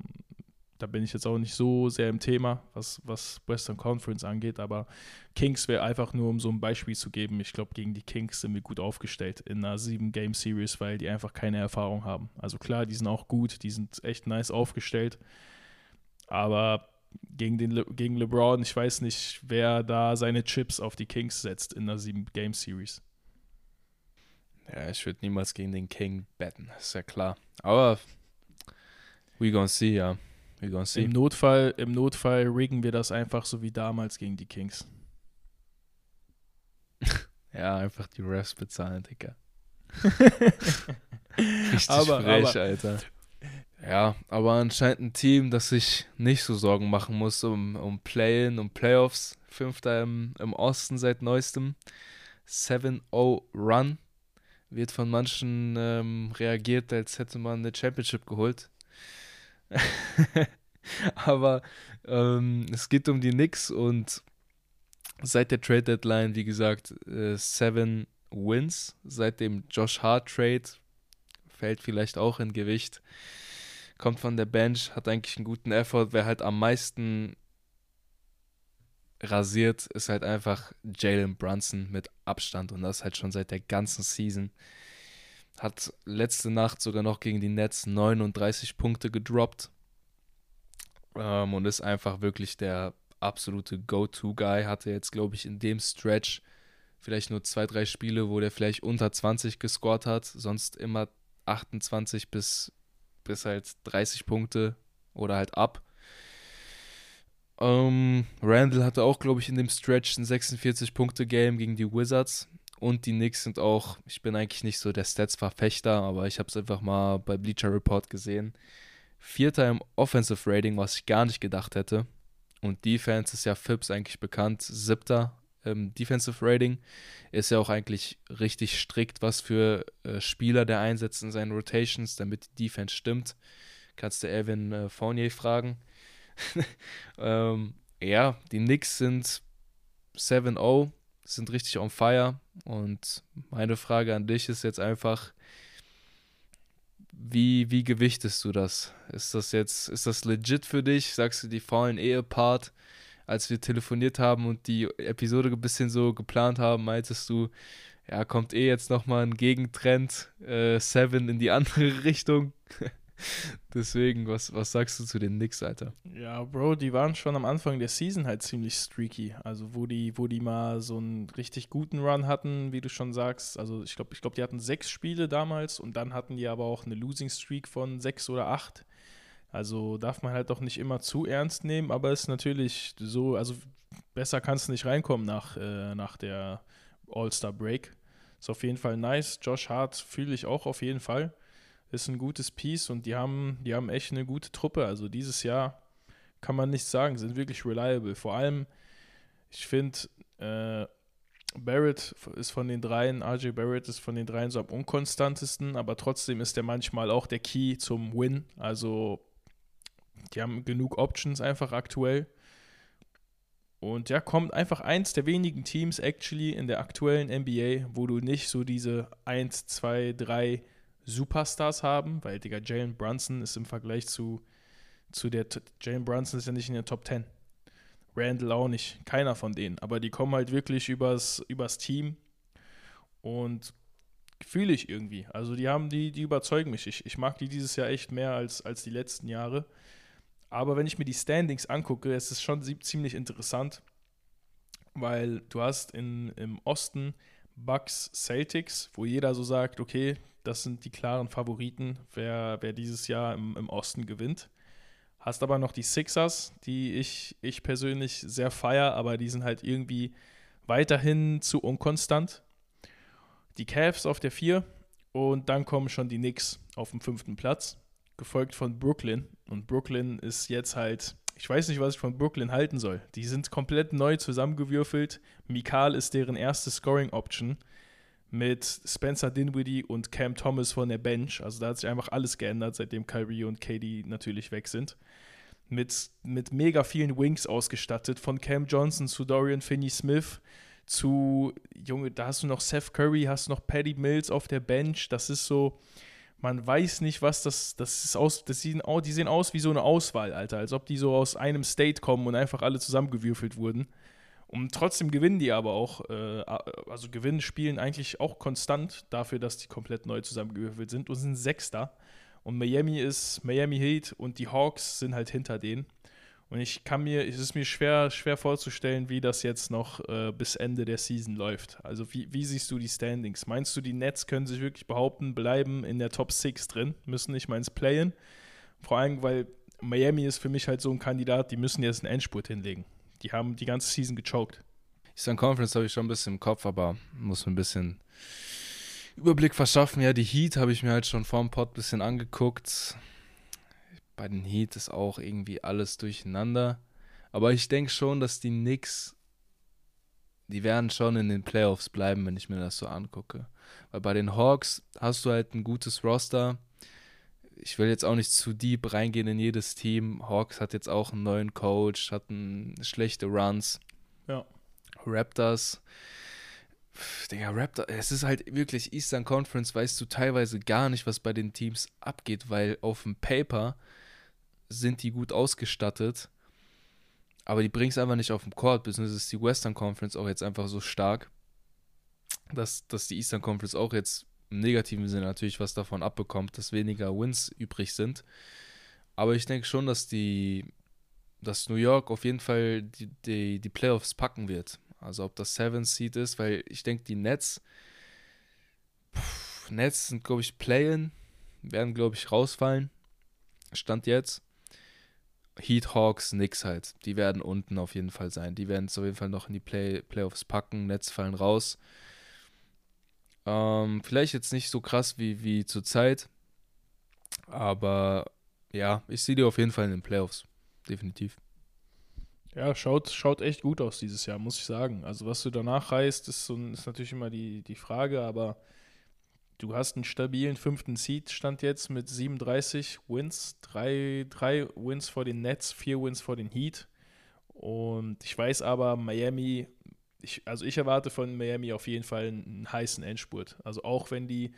da bin ich jetzt auch nicht so sehr im Thema, was, was Western Conference angeht, aber Kings wäre einfach nur, um so ein Beispiel zu geben, ich glaube, gegen die Kings sind wir gut aufgestellt in einer 7-Game-Series, weil die einfach keine Erfahrung haben. Also klar, die sind auch gut, die sind echt nice aufgestellt, aber gegen, den Le gegen LeBron, ich weiß nicht, wer da seine Chips auf die Kings setzt in einer 7-Game-Series. Ja, ich würde niemals gegen den King betten, ist ja klar. Aber we gonna see, ja. We gonna see. Im Notfall, Im Notfall riggen wir das einfach so wie damals gegen die Kings. ja, einfach die Refs bezahlen, Digga. Richtig aber, frech, aber, Alter. Ja, aber anscheinend ein Team, das sich nicht so Sorgen machen muss um, um Play-In, um Playoffs. Fünfter im, im Osten seit neuestem. 7-0 Run. Wird von manchen ähm, reagiert, als hätte man eine Championship geholt. aber ähm, es geht um die Knicks und seit der Trade Deadline, wie gesagt, äh, Wins. Seit dem Josh Hart Trade fällt vielleicht auch in Gewicht kommt von der Bench, hat eigentlich einen guten Effort. Wer halt am meisten rasiert, ist halt einfach Jalen Brunson mit Abstand und das halt schon seit der ganzen Season. Hat letzte Nacht sogar noch gegen die Nets 39 Punkte gedroppt ähm, und ist einfach wirklich der absolute Go-To-Guy. Hatte jetzt, glaube ich, in dem Stretch vielleicht nur zwei, drei Spiele, wo der vielleicht unter 20 gescored hat, sonst immer 28 bis bis halt 30 Punkte oder halt ab. Ähm, Randall hatte auch, glaube ich, in dem Stretch ein 46-Punkte-Game gegen die Wizards. Und die Knicks sind auch, ich bin eigentlich nicht so der Stats-Verfechter, aber ich habe es einfach mal bei Bleacher Report gesehen. Vierter im Offensive Rating, was ich gar nicht gedacht hätte. Und Defense ist ja Phipps eigentlich bekannt, siebter ähm, Defensive Rating. Ist ja auch eigentlich richtig strikt, was für äh, Spieler der einsetzt in seinen Rotations, damit die Defense stimmt. Kannst du Evan äh, Fournier fragen. ähm, ja, die Knicks sind 7-0, sind richtig on fire. Und meine Frage an dich ist jetzt einfach, wie, wie gewichtest du das? Ist das jetzt, ist das legit für dich? Sagst du, die fallen eh apart? Als wir telefoniert haben und die Episode ein bisschen so geplant haben, meintest du, ja, kommt eh jetzt nochmal ein Gegentrend, äh, Seven in die andere Richtung. Deswegen, was, was sagst du zu den Knicks, Alter? Ja, Bro, die waren schon am Anfang der Season halt ziemlich streaky. Also, wo die, wo die mal so einen richtig guten Run hatten, wie du schon sagst. Also, ich glaube, ich glaub, die hatten sechs Spiele damals und dann hatten die aber auch eine Losing Streak von sechs oder acht. Also darf man halt doch nicht immer zu ernst nehmen, aber ist natürlich so, also besser kannst du nicht reinkommen nach, äh, nach der All-Star Break. Ist auf jeden Fall nice. Josh Hart fühle ich auch auf jeden Fall ist ein gutes Piece und die haben, die haben echt eine gute Truppe. Also dieses Jahr kann man nichts sagen, sind wirklich reliable. Vor allem, ich finde, äh, Barrett ist von den dreien, RJ Barrett ist von den dreien so am unkonstantesten, aber trotzdem ist er manchmal auch der Key zum Win. Also die haben genug Options einfach aktuell. Und ja, kommt einfach eins der wenigen Teams actually in der aktuellen NBA, wo du nicht so diese 1, 2, 3 Superstars haben, weil, Digga, Jalen Brunson ist im Vergleich zu, zu der, Jalen Brunson ist ja nicht in der Top 10. Randall auch nicht, keiner von denen, aber die kommen halt wirklich übers, übers Team und fühle ich irgendwie. Also die haben, die, die überzeugen mich. Ich, ich mag die dieses Jahr echt mehr als, als die letzten Jahre. Aber wenn ich mir die Standings angucke, es ist schon ziemlich interessant, weil du hast in, im Osten Bucks Celtics, wo jeder so sagt, okay, das sind die klaren Favoriten, wer, wer dieses Jahr im, im Osten gewinnt. Hast aber noch die Sixers, die ich, ich persönlich sehr feier, aber die sind halt irgendwie weiterhin zu unkonstant. Die Cavs auf der 4 und dann kommen schon die Knicks auf dem fünften Platz, gefolgt von Brooklyn. Und Brooklyn ist jetzt halt, ich weiß nicht, was ich von Brooklyn halten soll. Die sind komplett neu zusammengewürfelt. Mikal ist deren erste Scoring-Option mit Spencer Dinwiddie und Cam Thomas von der Bench. Also da hat sich einfach alles geändert, seitdem Kyrie und KD natürlich weg sind. Mit, mit mega vielen Wings ausgestattet, von Cam Johnson zu Dorian Finney-Smith zu, Junge, da hast du noch Seth Curry, hast noch Paddy Mills auf der Bench. Das ist so, man weiß nicht, was das, das ist aus, das sehen, die sehen aus wie so eine Auswahl, Alter, als ob die so aus einem State kommen und einfach alle zusammengewürfelt wurden. Und trotzdem gewinnen die aber auch, äh, also gewinnen Spielen eigentlich auch konstant dafür, dass die komplett neu zusammengewürfelt sind und sind Sechster. Und Miami ist, Miami Heat und die Hawks sind halt hinter denen. Und ich kann mir, es ist mir schwer, schwer vorzustellen, wie das jetzt noch äh, bis Ende der Season läuft. Also wie, wie siehst du die Standings? Meinst du, die Nets können sich wirklich behaupten, bleiben in der Top 6 drin, müssen nicht mal ins Playen? Vor allem, weil Miami ist für mich halt so ein Kandidat, die müssen jetzt einen Endspurt hinlegen. Die haben die ganze Season gechoked. Eastern Conference habe ich schon ein bisschen im Kopf, aber muss mir ein bisschen Überblick verschaffen. Ja, die Heat habe ich mir halt schon vor dem Pod ein bisschen angeguckt. Bei den Heat ist auch irgendwie alles durcheinander. Aber ich denke schon, dass die Knicks, die werden schon in den Playoffs bleiben, wenn ich mir das so angucke. Weil bei den Hawks hast du halt ein gutes Roster ich will jetzt auch nicht zu deep reingehen in jedes Team. Hawks hat jetzt auch einen neuen Coach, hatten schlechte Runs. Ja. Raptors. Digga, Raptor, es ist halt wirklich Eastern Conference, weißt du teilweise gar nicht, was bei den Teams abgeht, weil auf dem Paper sind die gut ausgestattet, aber die bringen es einfach nicht auf den Court, beziehungsweise ist die Western Conference auch jetzt einfach so stark, dass, dass die Eastern Conference auch jetzt im negativen Sinne natürlich was davon abbekommt, dass weniger Wins übrig sind. Aber ich denke schon, dass die, dass New York auf jeden Fall die, die, die Playoffs packen wird. Also ob das Seven Seed ist, weil ich denke, die Nets, pff, Nets sind, glaube ich, Play-in, werden, glaube ich, rausfallen. Stand jetzt. Heat Hawks, Knicks halt. Die werden unten auf jeden Fall sein. Die werden es auf jeden Fall noch in die Play Playoffs packen. Nets fallen raus. Ähm, vielleicht jetzt nicht so krass wie, wie zur Zeit, aber ja, ich sehe die auf jeden Fall in den Playoffs. Definitiv. Ja, schaut, schaut echt gut aus dieses Jahr, muss ich sagen. Also, was du danach reißt, ist, so, ist natürlich immer die, die Frage, aber du hast einen stabilen fünften Seed, stand jetzt mit 37 Wins, drei, drei Wins vor den Nets, vier Wins vor den Heat. Und ich weiß aber, Miami, ich, also ich erwarte von Miami auf jeden Fall einen, heißen Endspurt. Also auch wenn die,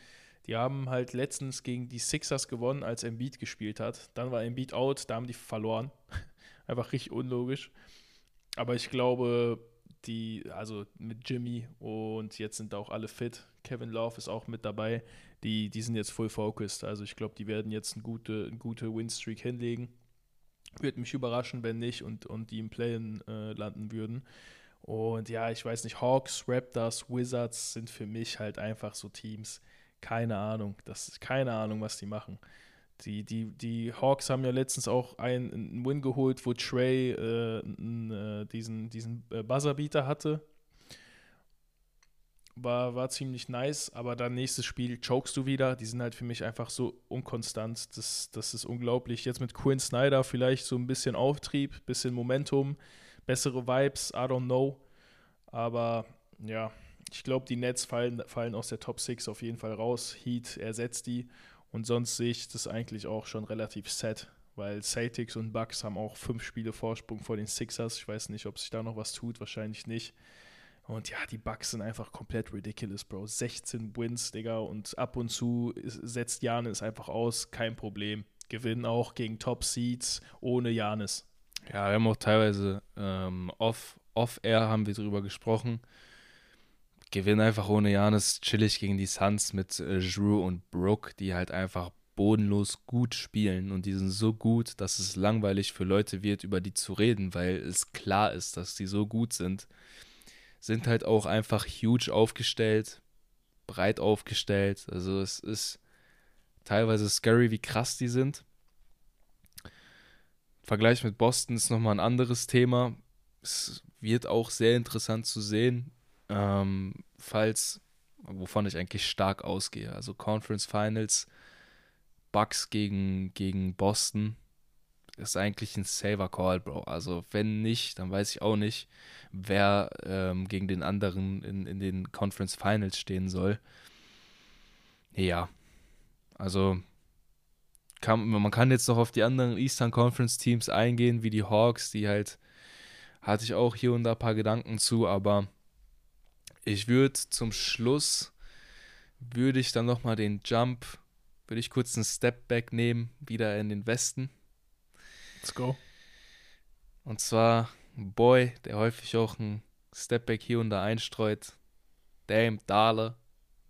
die haben halt letztens gegen die Sixers gewonnen, als Embiid gespielt hat. Dann war Embiid out, da haben die verloren. Einfach richtig unlogisch. Aber ich glaube, die, also mit Jimmy und jetzt sind auch alle fit. Kevin Love ist auch mit dabei. Die, die sind jetzt full focused. Also ich glaube, die werden jetzt eine gute, eine gute Win-Streak hinlegen. Würde mich überraschen, wenn nicht und, und die im Play-In äh, landen würden. Und ja, ich weiß nicht, Hawks, Raptors, Wizards sind für mich halt einfach so Teams. Keine Ahnung. Das ist keine Ahnung, was die machen. Die, die, die Hawks haben ja letztens auch einen, einen Win geholt, wo Trey äh, n, äh, diesen, diesen äh, Buzzerbeater hatte. War, war ziemlich nice, aber dann nächstes Spiel chokest du wieder. Die sind halt für mich einfach so unkonstant. Das, das ist unglaublich. Jetzt mit Quinn Snyder vielleicht so ein bisschen Auftrieb, bisschen Momentum, bessere Vibes, I don't know. Aber ja, ich glaube, die Nets fallen, fallen aus der Top 6 auf jeden Fall raus. Heat ersetzt die. Und sonst sehe ich das eigentlich auch schon relativ set, weil Celtics und Bucks haben auch fünf Spiele Vorsprung vor den Sixers. Ich weiß nicht, ob sich da noch was tut, wahrscheinlich nicht. Und ja, die Bucks sind einfach komplett ridiculous, Bro. 16 Wins, Digga, und ab und zu setzt Janis einfach aus, kein Problem. Gewinnen auch gegen Top Seeds ohne Janis. Ja, wir haben auch teilweise ähm, off, off-air haben wir drüber gesprochen. Gewinnen einfach ohne Janis chillig gegen die Suns mit äh, Drew und Brooke, die halt einfach bodenlos gut spielen und die sind so gut, dass es langweilig für Leute wird, über die zu reden, weil es klar ist, dass die so gut sind. Sind halt auch einfach huge aufgestellt, breit aufgestellt. Also es ist teilweise scary, wie krass die sind. Vergleich mit Boston ist nochmal ein anderes Thema. Es wird auch sehr interessant zu sehen, ähm, falls, wovon ich eigentlich stark ausgehe. Also Conference Finals, Bucks gegen, gegen Boston ist eigentlich ein Saver Call, Bro. Also wenn nicht, dann weiß ich auch nicht, wer ähm, gegen den anderen in, in den Conference Finals stehen soll. Ja, also kann, man kann jetzt noch auf die anderen Eastern Conference Teams eingehen, wie die Hawks, die halt hatte ich auch hier und da ein paar Gedanken zu, aber ich würde zum Schluss, würde ich dann nochmal den Jump, würde ich kurz einen Step Back nehmen, wieder in den Westen. Let's go. Und zwar ein Boy, der häufig auch einen Step Back hier und da einstreut. Dame Dahler,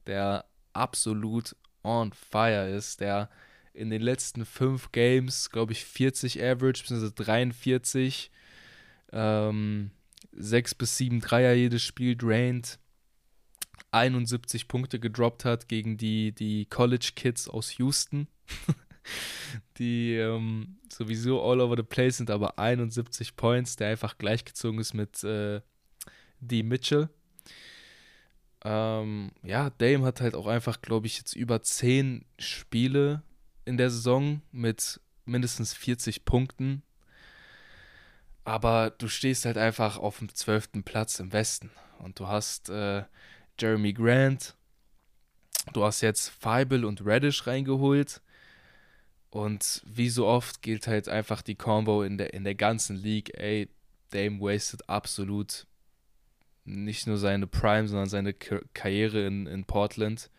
der absolut on fire ist, der in den letzten fünf Games, glaube ich, 40 Average, bzw. 43, ähm, 6 bis 7 Dreier jedes Spiel drained. 71 Punkte gedroppt hat gegen die, die College Kids aus Houston, die ähm, sowieso all over the place sind, aber 71 Points, der einfach gleichgezogen ist mit äh, D. Mitchell. Ähm, ja, Dame hat halt auch einfach, glaube ich, jetzt über 10 Spiele in der Saison mit mindestens 40 Punkten. Aber du stehst halt einfach auf dem 12. Platz im Westen und du hast äh, Jeremy Grant. Du hast jetzt Feibel und Reddish reingeholt. Und wie so oft gilt halt einfach die Combo in der, in der ganzen League. Ey, Dame wasted absolut nicht nur seine Prime, sondern seine Karriere in, in Portland.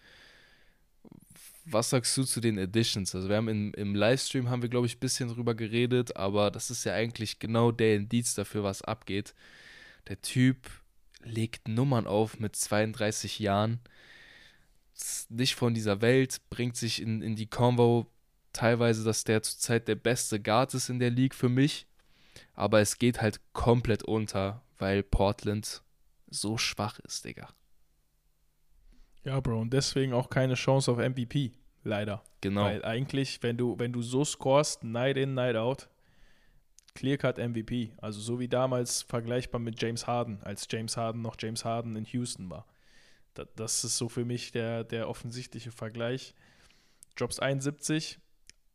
Was sagst du zu den Editions? Also wir haben in, im Livestream haben wir, glaube ich, ein bisschen drüber geredet, aber das ist ja eigentlich genau der Indiz dafür, was abgeht. Der Typ legt Nummern auf mit 32 Jahren. Nicht von dieser Welt, bringt sich in, in die Convo teilweise, dass der zurzeit der beste Guard ist in der League für mich. Aber es geht halt komplett unter, weil Portland so schwach ist, Digga. Ja, Bro, und deswegen auch keine Chance auf MVP, leider. Genau. Weil eigentlich, wenn du, wenn du so scorest, night in, night out, Clearcut MVP. Also so wie damals vergleichbar mit James Harden, als James Harden noch James Harden in Houston war. Das ist so für mich der, der offensichtliche Vergleich. Drops 71,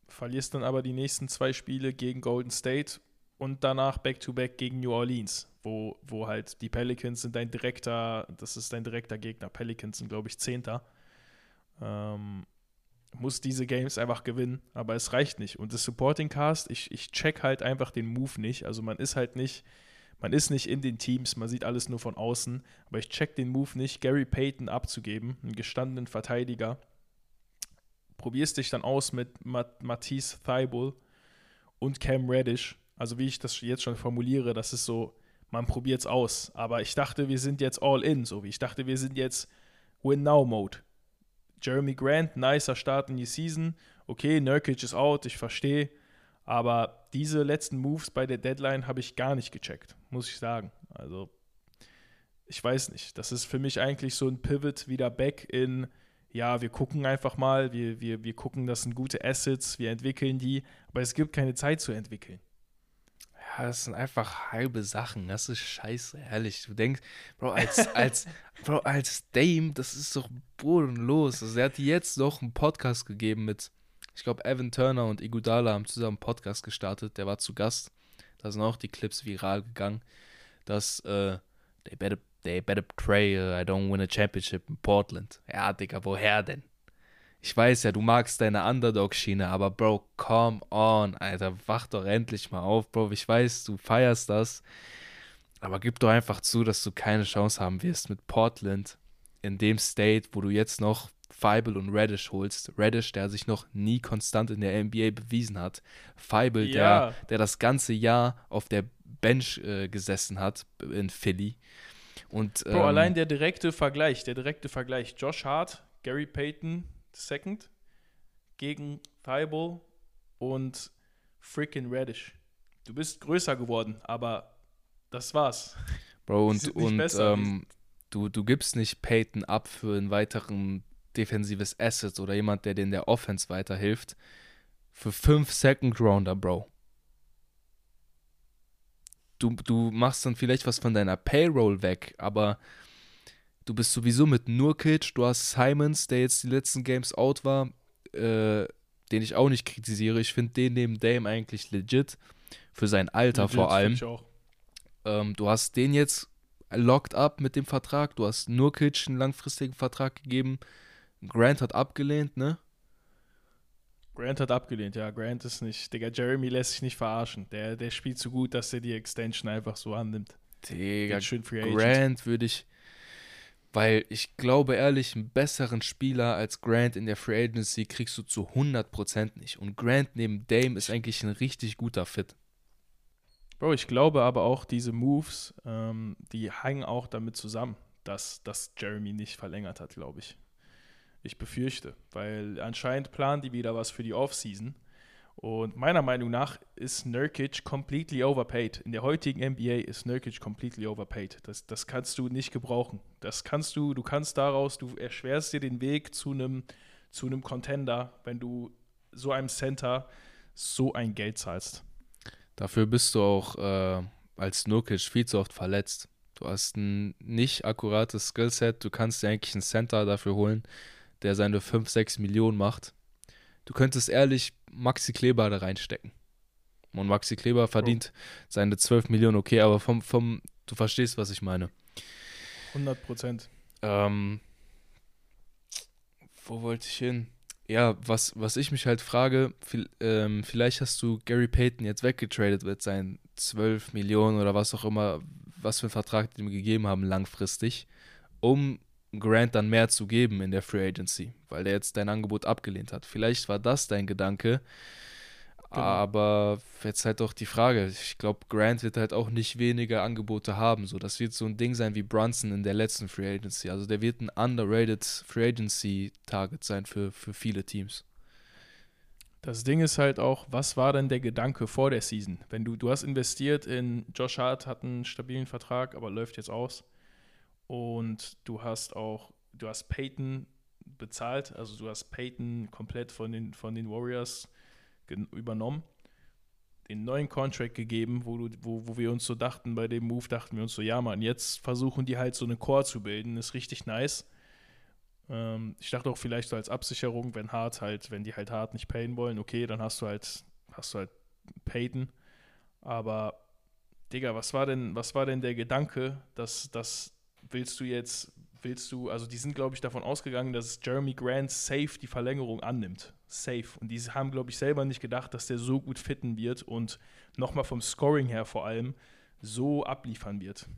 verlierst dann aber die nächsten zwei Spiele gegen Golden State und danach Back-to-Back gegen New Orleans, wo, wo halt die Pelicans sind dein direkter, das ist dein direkter Gegner. Pelicans sind, glaube ich, Zehnter. Ähm, muss diese Games einfach gewinnen, aber es reicht nicht. Und das Supporting Cast, ich, ich check halt einfach den Move nicht. Also man ist halt nicht, man ist nicht in den Teams, man sieht alles nur von außen, aber ich check den Move nicht, Gary Payton abzugeben, einen gestandenen Verteidiger. Probierst dich dann aus mit Mat Matisse Thibault und Cam Reddish. Also wie ich das jetzt schon formuliere, das ist so, man probiert es aus. Aber ich dachte, wir sind jetzt all in, so wie ich dachte, wir sind jetzt Win-Now-Mode. Jeremy Grant, nicer Start in die Season. Okay, Nurkic ist out, ich verstehe. Aber diese letzten Moves bei der Deadline habe ich gar nicht gecheckt, muss ich sagen. Also, ich weiß nicht. Das ist für mich eigentlich so ein Pivot wieder back in, ja, wir gucken einfach mal, wir, wir, wir gucken, das sind gute Assets, wir entwickeln die, aber es gibt keine Zeit zu entwickeln. Ja, das sind einfach halbe Sachen. Das ist scheiße, ehrlich. Du denkst, Bro, als, als, Bro, als Dame, das ist doch bodenlos. Also, er hat jetzt noch einen Podcast gegeben mit, ich glaube, Evan Turner und Igudala haben zusammen einen Podcast gestartet. Der war zu Gast. Da sind auch die Clips viral gegangen, dass, äh, they better, they better pray uh, I don't win a championship in Portland. Ja, Digga, woher denn? Ich weiß ja, du magst deine Underdog-Schiene, aber Bro, come on, Alter, wach doch endlich mal auf, Bro. Ich weiß, du feierst das, aber gib doch einfach zu, dass du keine Chance haben wirst mit Portland in dem State, wo du jetzt noch Feibel und Reddish holst. Reddish, der sich noch nie konstant in der NBA bewiesen hat. Feibel, Ja. der, der das ganze Jahr auf der Bench äh, gesessen hat in Philly. Und, Bro, ähm, allein der direkte Vergleich, der direkte Vergleich. Josh Hart, Gary Payton, second, gegen Thibault und freaking Reddish. Du bist größer geworden, aber das war's. Bro, und, und ähm, du, du gibst nicht Peyton ab für einen weiteren defensives Asset oder jemand, der dir in der Offense weiterhilft. Für fünf Second Rounder, Bro. Du, du machst dann vielleicht was von deiner Payroll weg, aber du bist sowieso mit Nurkic, du hast Simons, der jetzt die letzten Games out war, äh, den ich auch nicht kritisiere. Ich finde den neben Dame eigentlich legit. Für sein Alter Legit, vor allem. Ich auch. Ähm, du hast den jetzt locked up mit dem Vertrag. Du hast Nurkic einen langfristigen Vertrag gegeben. Grant hat abgelehnt, ne? Grant hat abgelehnt, ja. Grant ist nicht. Digga, Jeremy lässt sich nicht verarschen. Der, der spielt so gut, dass er die Extension einfach so annimmt. Digga, schön Free Agent. Grant würde ich, weil ich glaube ehrlich, einen besseren Spieler als Grant in der Free Agency kriegst du zu 100% nicht. Und Grant neben Dame ist eigentlich ein richtig guter Fit. Bro, ich glaube aber auch, diese Moves, ähm, die hängen auch damit zusammen, dass, dass Jeremy nicht verlängert hat, glaube ich. Ich befürchte, weil anscheinend planen die wieder was für die Offseason. Und meiner Meinung nach ist Nurkic completely overpaid. In der heutigen NBA ist Nurkic completely overpaid. Das, das kannst du nicht gebrauchen. Das kannst du, du kannst daraus, du erschwerst dir den Weg zu einem zu einem Contender, wenn du so einem Center so ein Geld zahlst. Dafür bist du auch äh, als Nurkic viel zu oft verletzt. Du hast ein nicht akkurates Skillset. Du kannst dir eigentlich einen Center dafür holen, der seine 5, 6 Millionen macht. Du könntest ehrlich Maxi Kleber da reinstecken. Und Maxi Kleber verdient seine 12 Millionen, okay, aber vom, vom, du verstehst, was ich meine. 100 Prozent. Ähm, wo wollte ich hin? Ja, was, was ich mich halt frage, viel, ähm, vielleicht hast du Gary Payton jetzt weggetradet mit seinen 12 Millionen oder was auch immer, was für einen Vertrag die ihm gegeben haben, langfristig, um Grant dann mehr zu geben in der Free Agency, weil der jetzt dein Angebot abgelehnt hat. Vielleicht war das dein Gedanke, Genau. aber jetzt halt doch die Frage. Ich glaube, Grant wird halt auch nicht weniger Angebote haben. So, das wird so ein Ding sein wie Brunson in der letzten Free Agency. Also der wird ein underrated Free Agency Target sein für, für viele Teams. Das Ding ist halt auch, was war denn der Gedanke vor der Season? Wenn du, du hast investiert in Josh Hart, hat einen stabilen Vertrag, aber läuft jetzt aus. Und du hast auch, du hast Peyton bezahlt, also du hast Peyton komplett von den, von den Warriors übernommen, den neuen Contract gegeben, wo, du, wo, wo wir uns so dachten, bei dem Move dachten wir uns so, ja Mann, jetzt versuchen die halt so eine Core zu bilden, ist richtig nice. Ähm, ich dachte auch vielleicht so als Absicherung, wenn Hart halt, wenn die halt Hart nicht payen wollen, okay, dann hast du halt, hast du halt Payton. Aber, Digga, was war denn, was war denn der Gedanke, dass das willst du jetzt, willst du, also die sind, glaube ich, davon ausgegangen, dass Jeremy Grant safe die Verlängerung annimmt. Safe. Und die haben, glaube ich, selber nicht gedacht, dass der so gut fitten wird und nochmal vom Scoring her vor allem so abliefern wird.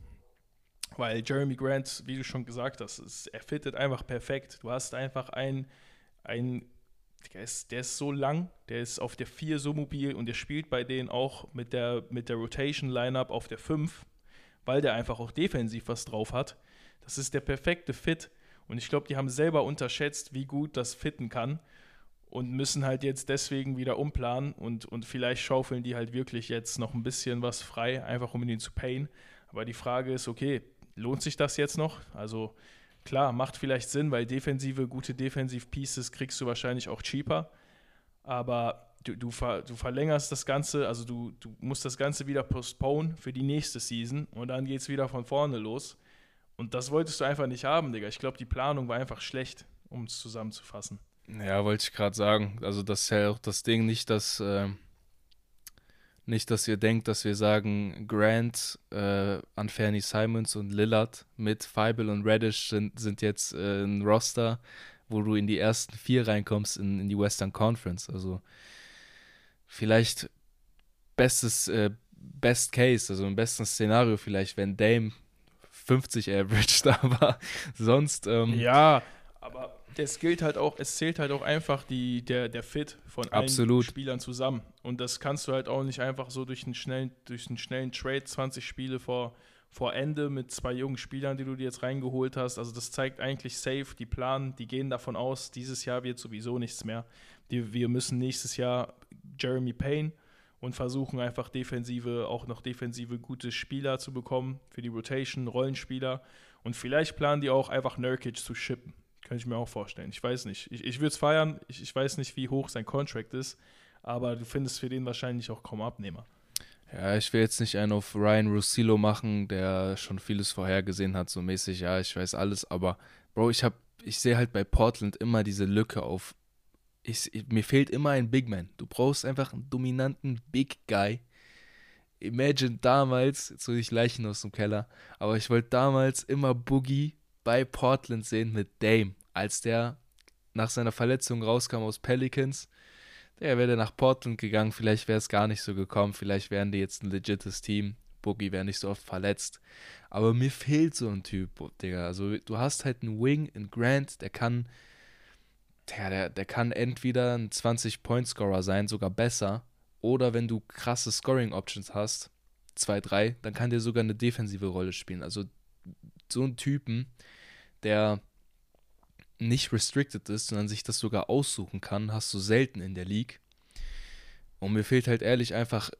Weil Jeremy Grant, wie du schon gesagt hast, ist, er fittet einfach perfekt. Du hast einfach einen, einen der ist, der ist so lang, der ist auf der 4 so mobil und der spielt bei denen auch mit der, mit der Rotation-Lineup auf der 5, weil der einfach auch defensiv was drauf hat. Das ist der perfekte Fit. Und ich glaube, die haben selber unterschätzt, wie gut das fitten kann und müssen halt jetzt deswegen wieder umplanen und, und vielleicht schaufeln die halt wirklich jetzt noch ein bisschen was frei, einfach um ihn zu payen. Aber die Frage ist, okay, lohnt sich das jetzt noch? Also klar, macht vielleicht Sinn, weil defensive, gute Defensiv-Pieces kriegst du wahrscheinlich auch cheaper. Aber du, du, ver, du verlängerst das Ganze, also du, du musst das Ganze wieder postponen für die nächste Season und dann geht es wieder von vorne los. Und das wolltest du einfach nicht haben, Digga. Ich glaube, die Planung war einfach schlecht, um es zusammenzufassen. Ja, wollte ich gerade sagen. Also das ist ja auch das Ding, nicht, dass äh, nicht, dass ihr denkt, dass wir sagen, Grant, äh, Anferni Simons und Lillard mit Feibel und Reddish sind, sind jetzt äh, ein Roster, wo du in die ersten vier reinkommst in, in die Western Conference. Also vielleicht bestes, äh, Best Case, also im besten Szenario vielleicht, wenn Dame 50 Average da war. Sonst. Ähm, ja, aber es gilt halt auch, es zählt halt auch einfach die, der, der Fit von allen Absolut. Spielern zusammen. Und das kannst du halt auch nicht einfach so durch einen schnellen, durch einen schnellen Trade, 20 Spiele vor, vor Ende mit zwei jungen Spielern, die du dir jetzt reingeholt hast. Also das zeigt eigentlich safe, die planen, die gehen davon aus, dieses Jahr wird sowieso nichts mehr. Die, wir müssen nächstes Jahr Jeremy Payne und versuchen einfach defensive, auch noch defensive gute Spieler zu bekommen für die Rotation, Rollenspieler. Und vielleicht planen die auch einfach Nurkic zu shippen. Könnte ich mir auch vorstellen. Ich weiß nicht. Ich, ich würde es feiern. Ich, ich weiß nicht, wie hoch sein Contract ist. Aber du findest für den wahrscheinlich auch kaum Abnehmer. Ja, ich will jetzt nicht einen auf Ryan Russillo machen, der schon vieles vorhergesehen hat, so mäßig, ja, ich weiß alles, aber Bro, ich ich sehe halt bei Portland immer diese Lücke auf. Ich, mir fehlt immer ein Big Man. Du brauchst einfach einen dominanten Big Guy. Imagine damals, jetzt hole ich Leichen aus dem Keller, aber ich wollte damals immer Boogie bei Portland sehen mit Dame, als der nach seiner Verletzung rauskam aus Pelicans. Der wäre nach Portland gegangen, vielleicht wäre es gar nicht so gekommen, vielleicht wären die jetzt ein legites Team. Boogie wäre nicht so oft verletzt. Aber mir fehlt so ein Typ, Digga. Also du hast halt einen Wing in Grant, der kann, der, der, der kann entweder ein 20-Point-Scorer sein, sogar besser. Oder wenn du krasse Scoring-Options hast, 2-3, dann kann der sogar eine defensive Rolle spielen. Also so einen Typen, der nicht restricted ist, sondern sich das sogar aussuchen kann, hast du selten in der League. Und mir fehlt halt ehrlich einfach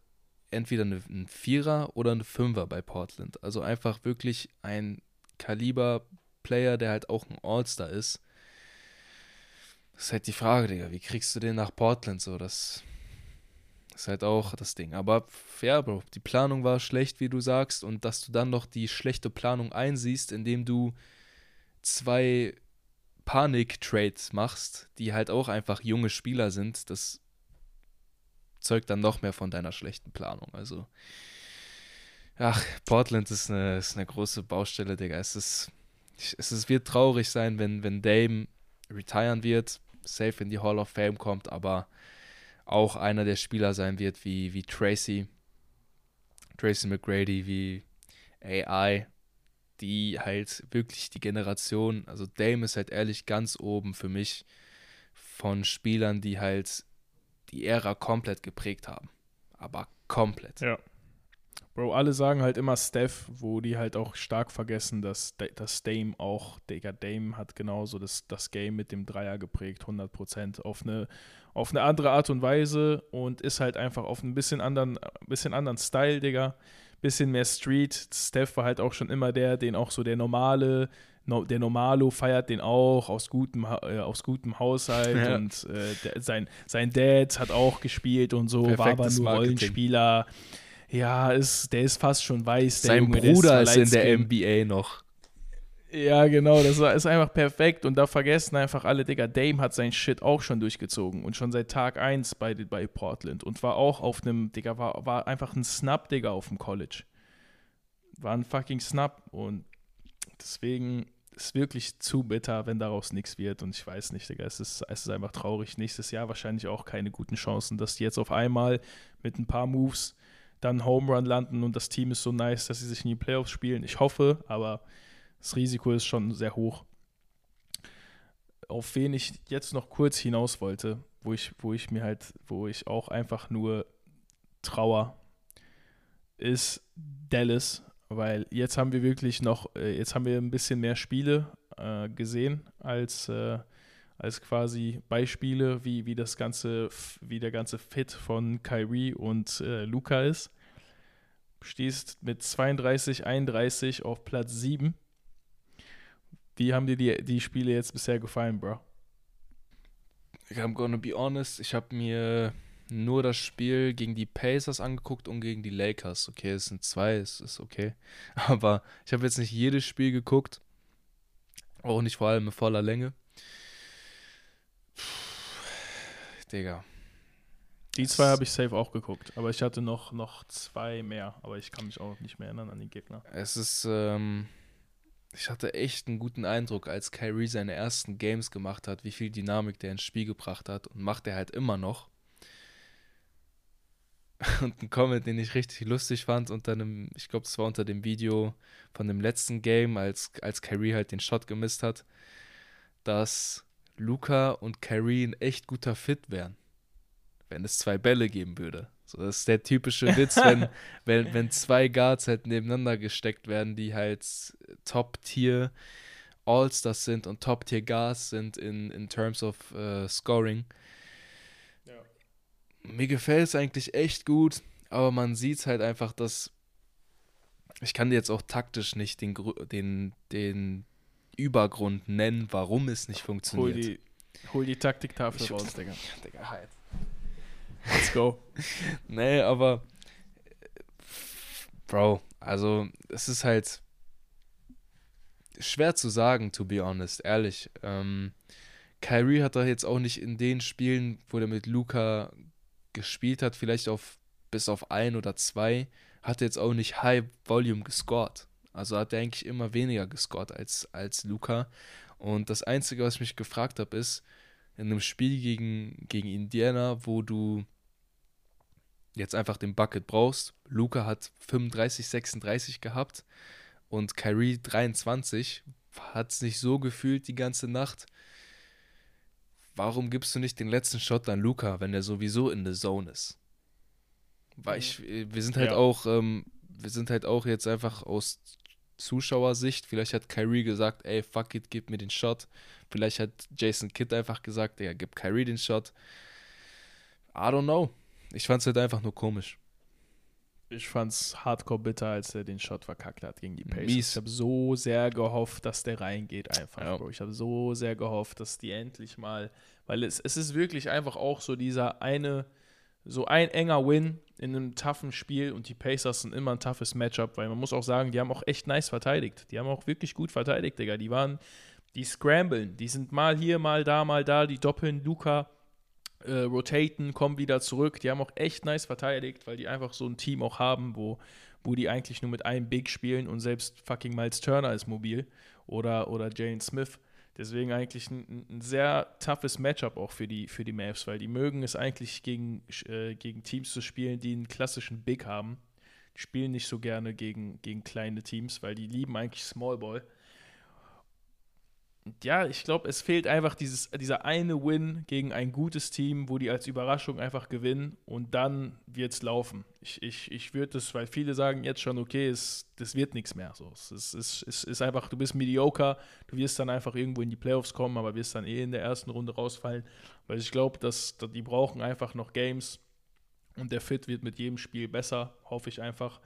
entweder ein Vierer oder ein Fünfer bei Portland. Also einfach wirklich ein Kaliber-Player, der halt auch ein All-Star ist. Das ist halt die Frage, Digga. Wie kriegst du den nach Portland so? Das ist halt auch das Ding. Aber fair, Bro. Die Planung war schlecht, wie du sagst. Und dass du dann noch die schlechte Planung einsiehst, indem du zwei Panik-Trades machst, die halt auch einfach junge Spieler sind, das zeugt dann noch mehr von deiner schlechten Planung. Also, ach, Portland ist eine, ist eine große Baustelle, Digga. Es, ist, es wird traurig sein, wenn, wenn Dame retiren wird, safe in die Hall of Fame kommt, aber auch einer der Spieler sein wird wie, wie Tracy, Tracy McGrady, wie AI, die halt wirklich die Generation, also Dame ist halt ehrlich ganz oben für mich von Spielern, die halt die Ära komplett geprägt haben. Aber komplett. Ja. Bro, alle sagen halt immer Steph, wo die halt auch stark vergessen, dass, dass Dame auch, Digga, Dame hat genauso das, das Game mit dem Dreier geprägt, 100% auf eine, auf eine andere Art und Weise und ist halt einfach auf ein bisschen anderen, bisschen anderen Style, Digga bisschen mehr Street. Steph war halt auch schon immer der, den auch so der normale, no, der Normalo feiert den auch aus gutem, äh, aus gutem Haushalt ja. und äh, der, sein, sein Dad hat auch gespielt und so, Perfektes war aber nur Marketing. Rollenspieler. Ja, ist, der ist fast schon weiß. sein Junge, Bruder ist, ist in der NBA noch. Ja, genau, das war- ist einfach perfekt und da vergessen einfach alle, Digga, Dame hat sein Shit auch schon durchgezogen und schon seit Tag 1 bei, bei Portland und war auch auf einem, Digga, war, war einfach ein Snap, Digga, auf dem College. War ein fucking Snap und deswegen ist wirklich zu bitter, wenn daraus nichts wird und ich weiß nicht, Digga, es ist, es ist einfach traurig. Nächstes Jahr wahrscheinlich auch keine guten Chancen, dass die jetzt auf einmal mit ein paar Moves dann Home Run landen und das Team ist so nice, dass sie sich in die Playoffs spielen. Ich hoffe, aber das Risiko ist schon sehr hoch. Auf wen ich jetzt noch kurz hinaus wollte, wo ich, wo ich mir halt, wo ich auch einfach nur trauer, ist Dallas, weil jetzt haben wir wirklich noch, äh, jetzt haben wir ein bisschen mehr Spiele äh, gesehen als, äh, als quasi Beispiele, wie, wie das ganze, wie der ganze Fit von Kyrie und äh, Luca ist. Stehst mit 32, 31 auf Platz 7. Wie haben dir die, die Spiele jetzt bisher gefallen, Bro? I'm gonna be honest, ich habe mir nur das Spiel gegen die Pacers angeguckt und gegen die Lakers. Okay, es sind zwei, es ist okay. Aber ich habe jetzt nicht jedes Spiel geguckt. Auch nicht vor allem in voller Länge. Digga. Die zwei habe ich safe auch geguckt, aber ich hatte noch, noch zwei mehr, aber ich kann mich auch nicht mehr erinnern an die Gegner. Es ist, ähm, ich hatte echt einen guten Eindruck, als Kyrie seine ersten Games gemacht hat, wie viel Dynamik der ins Spiel gebracht hat und macht er halt immer noch. Und ein Comment, den ich richtig lustig fand, unter einem, ich glaube, es war unter dem Video von dem letzten Game, als, als Kyrie halt den Shot gemisst hat, dass Luca und Kyrie ein echt guter Fit wären, wenn es zwei Bälle geben würde. So, das ist der typische Witz, wenn, wenn, wenn zwei Guards halt nebeneinander gesteckt werden, die halt Top-Tier All-Stars sind und Top-Tier Guards sind in, in terms of äh, Scoring. Mir gefällt es eigentlich echt gut, aber man sieht halt einfach, dass ich kann dir jetzt auch taktisch nicht den, den, den Übergrund nennen, warum es nicht Hol funktioniert. die, hol die Taktiktafel Ich- raus, Digga. Digga, halt. Let's go. Nee, aber Bro, also es ist halt schwer zu sagen, to be honest, ehrlich. Ähm, Kyrie hat da jetzt auch nicht in den Spielen, wo er mit Luca gespielt hat, vielleicht auf bis auf ein oder zwei, hat er jetzt auch nicht High Volume gescored. Also hat er eigentlich immer weniger gescored als, als Luca. Und das Einzige, was ich mich gefragt habe, ist, in einem Spiel gegen, gegen Indiana, wo du jetzt einfach den Bucket brauchst. Luca hat 35, 36 gehabt und Kyrie 23. Hat es nicht so gefühlt die ganze Nacht. Warum gibst du nicht den letzten Shot an Luca, wenn er sowieso in der Zone ist? Weil ich, wir sind halt Ja. auch, ähm, wir sind halt auch jetzt einfach aus Zuschauersicht. Vielleicht hat Kyrie gesagt, ey, fuck it, gib mir den Shot. Vielleicht hat Jason Kidd einfach gesagt, ja, gib Kyrie den Shot. I don't know. Ich fand's halt einfach nur komisch. Ich fand's hardcore bitter, als er den Shot verkackt hat gegen die Pacers. Mies. Ich habe so sehr gehofft, dass der reingeht einfach, Ja. Bro. Ich habe so sehr gehofft, dass die endlich mal, weil es, es ist wirklich einfach auch so dieser eine, so ein enger Win in einem toughen Spiel und die Pacers sind immer ein toughes Matchup, weil man muss auch sagen, die haben auch echt nice verteidigt. Die haben auch wirklich gut verteidigt, Digga. Die waren, die scramblen, die sind mal hier, mal da, mal da, die doppeln Luca, äh, rotaten, kommen wieder zurück. Die haben auch echt nice verteidigt, weil die einfach so ein Team auch haben, wo, wo die eigentlich nur mit einem Big spielen und selbst fucking Miles Turner ist mobil oder, oder Jalen Smith. Deswegen eigentlich ein, ein sehr toughes Matchup auch für die, für die Mavs, weil die mögen es eigentlich gegen, äh, gegen Teams zu spielen, die einen klassischen Big haben. Die spielen nicht so gerne gegen, gegen kleine Teams, weil die lieben eigentlich Small Ball. Ja, ich glaube, es fehlt einfach dieses, dieser eine Win gegen ein gutes Team, wo die als Überraschung einfach gewinnen und dann wird es laufen. Ich, ich, ich würde das, weil viele sagen jetzt schon, okay, es, das wird nichts mehr. So, es, ist, es, es ist einfach, du bist mediocre, du wirst dann einfach irgendwo in die Playoffs kommen, aber wirst dann eh in der ersten Runde rausfallen. Weil ich glaube, dass die brauchen einfach noch Games und der Fit wird mit jedem Spiel besser, hoffe ich einfach.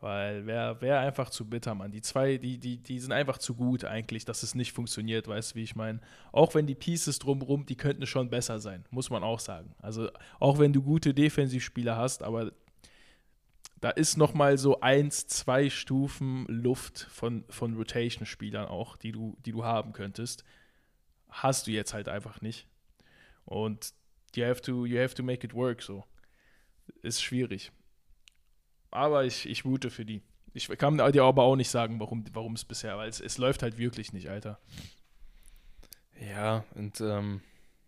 Weil wäre wär einfach zu bitter, Mann. Die zwei, die, die, die sind einfach zu gut eigentlich, dass es nicht funktioniert, weißt du, wie ich meine. Auch wenn die Pieces drumrum, die könnten schon besser sein, muss man auch sagen. Also auch wenn du gute Defensivspieler hast, aber da ist noch mal so eins, zwei Stufen Luft von, von Rotation-Spielern auch, die du, die du haben könntest. Hast du jetzt halt einfach nicht. Und you have to, you have to make it work, so. Ist schwierig. Aber ich, ich route für die. Ich kann dir aber auch nicht sagen, warum es bisher, weil es, es läuft halt wirklich nicht, Alter. Ja, und ähm,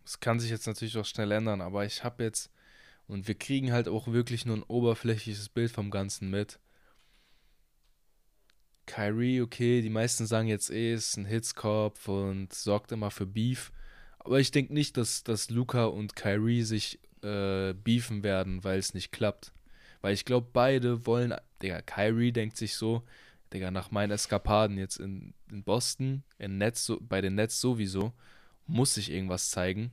es kann sich jetzt natürlich auch schnell ändern, aber ich habe jetzt, und wir kriegen halt auch wirklich nur ein oberflächliches Bild vom Ganzen mit. Kyrie, okay, die meisten sagen jetzt eh, ist ein Hitzkopf und sorgt immer für Beef. Aber ich denke nicht, dass, dass Luca und Kyrie sich äh, beefen werden, weil es nicht klappt. Weil ich glaube, beide wollen, Digga, Kyrie denkt sich so, Digga, nach meinen Eskapaden jetzt in, in Boston, in Netz, so, bei den Nets sowieso, muss ich irgendwas zeigen,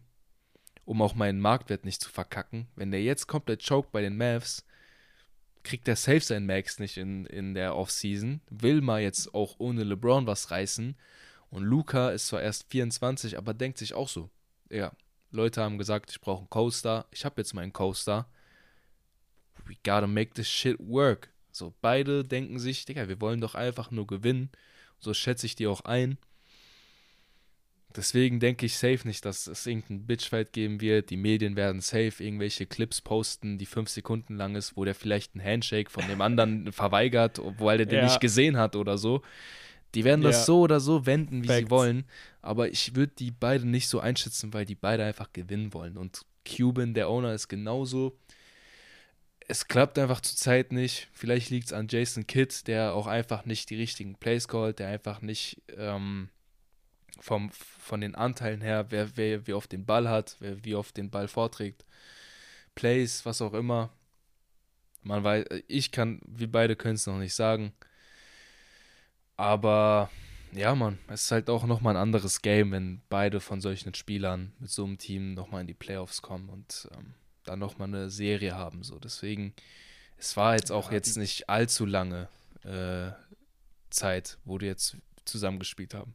um auch meinen Marktwert nicht zu verkacken. Wenn der jetzt komplett choked bei den Mavs, kriegt der safe sein Max nicht in, in der Offseason, will mal jetzt auch ohne LeBron was reißen. Und Luca ist zwar erst 24, aber denkt sich auch so, ja, Leute haben gesagt, ich brauche einen Coaster, ich habe jetzt meinen Coaster. We gotta make this shit work. So, beide denken sich, Digga, wir wollen doch einfach nur gewinnen. So schätze ich die auch ein. Deswegen denke ich safe nicht, dass es irgendein Bitchfight geben wird. Die Medien werden safe irgendwelche Clips posten, die fünf Sekunden lang ist, wo der vielleicht einen Handshake von dem anderen verweigert, obwohl er den ja. nicht gesehen hat oder so. Die werden das ja. so oder so wenden, wie Facts. sie wollen. Aber ich würde die beide nicht so einschätzen, weil die beide einfach gewinnen wollen. Und Cuban, der Owner, ist genauso es klappt einfach zurzeit nicht. Vielleicht liegt es an Jason Kidd, der auch einfach nicht die richtigen Plays callt, der einfach nicht ähm, vom, von den Anteilen her, wer, wer wie oft den Ball hat, wer wie oft den Ball vorträgt, Plays, was auch immer. Man weiß, ich kann, wir beide können es noch nicht sagen. Aber ja, man, es ist halt auch nochmal ein anderes Game, wenn beide von solchen Spielern mit so einem Team nochmal in die Playoffs kommen und ähm, dann nochmal eine Serie haben. So. Deswegen, es war jetzt auch ja, jetzt nicht allzu lange äh, Zeit, wo die jetzt zusammengespielt haben.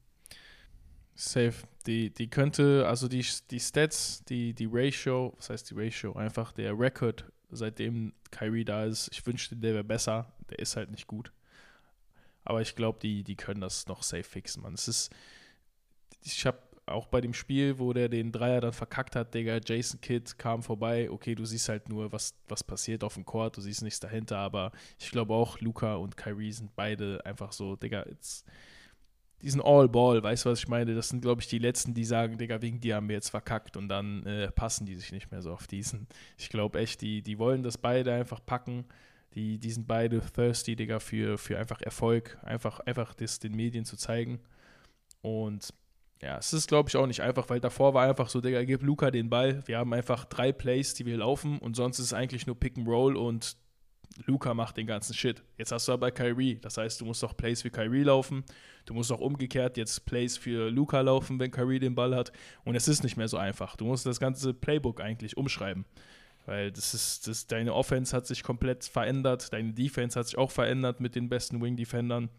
Safe. Die, die könnte, also die, die Stats, die, die Ratio, was heißt die Ratio? Einfach der Record, seitdem Kyrie da ist, ich wünschte, der wäre besser. Der ist halt nicht gut. Aber ich glaube, die, die können das noch safe fixen, man. Es ist, ich habe auch bei dem Spiel, wo der den Dreier dann verkackt hat, Digga, Jason Kidd kam vorbei. Okay, du siehst halt nur, was, was passiert auf dem Court, du siehst nichts dahinter, aber ich glaube auch, Luca und Kyrie sind beide einfach so, Digga, jetzt, die sind all ball, weißt du, was ich meine? Das sind, glaube ich, die Letzten, die sagen, Digga, wegen dir haben wir jetzt verkackt und dann äh, passen die sich nicht mehr so auf diesen. Ich glaube echt, die, die wollen das beide einfach packen. Die, die sind beide thirsty, Digga, für, für einfach Erfolg, einfach, einfach das den Medien zu zeigen. Und ja, es ist, glaube ich, auch nicht einfach, weil davor war einfach so, Digga, gib Luca den Ball. Wir haben einfach drei Plays, die wir laufen und sonst ist es eigentlich nur Pick and Roll und Luca macht den ganzen Shit. Jetzt hast du aber Kyrie, das heißt, du musst auch Plays für Kyrie laufen. Du musst auch umgekehrt jetzt Plays für Luca laufen, wenn Kyrie den Ball hat. Und es ist nicht mehr so einfach. Du musst das ganze Playbook eigentlich umschreiben. Weil das ist, das, deine Offense hat sich komplett verändert, deine Defense hat sich auch verändert mit den besten Wing-Defendern.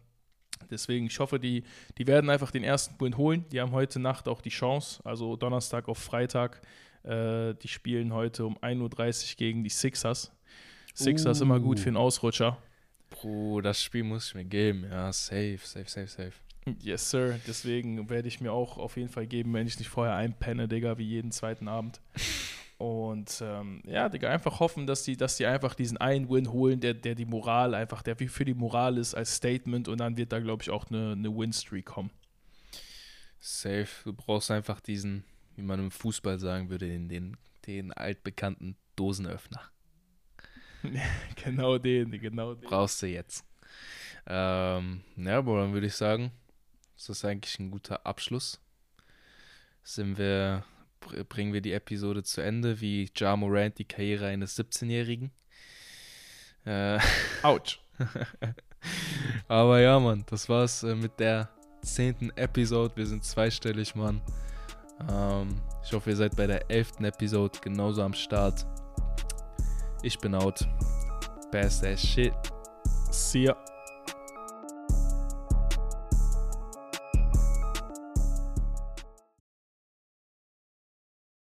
Deswegen, ich hoffe, die, die werden einfach den ersten Win holen. Die haben heute Nacht auch die Chance, also Donnerstag auf Freitag. Äh, die spielen heute um 1.30 Uhr gegen die Sixers. Sixers uh. immer gut für einen Ausrutscher. Bro, das Spiel muss ich mir geben. Ja, safe, safe, safe, safe. Yes, Sir. Deswegen werde ich mir auch auf jeden Fall geben, wenn ich nicht vorher einpenne, Digga, wie jeden zweiten Abend. Und ähm, ja, Digga, einfach hoffen, dass die, dass die einfach diesen einen Win holen, der, der die Moral einfach, der wie für die Moral ist als Statement und dann wird da, glaube ich, auch eine, eine Win-Streak kommen. Safe. Du brauchst einfach diesen, wie man im Fußball sagen würde, den, den, den altbekannten Dosenöffner. genau den, genau den. Brauchst du jetzt. Ähm, ja, aber dann würde ich sagen, das ist eigentlich ein guter Abschluss. Sind wir bringen wir die Episode zu Ende, wie Ja Morant die Karriere eines 17-Jährigen. Äh, Autsch. Aber ja, Mann, das war's äh, mit der zehnten Episode. Wir sind zweistellig, Mann. Ähm, ich hoffe, ihr seid bei der elften Episode genauso am Start. Ich bin out. Best ass shit. See ya.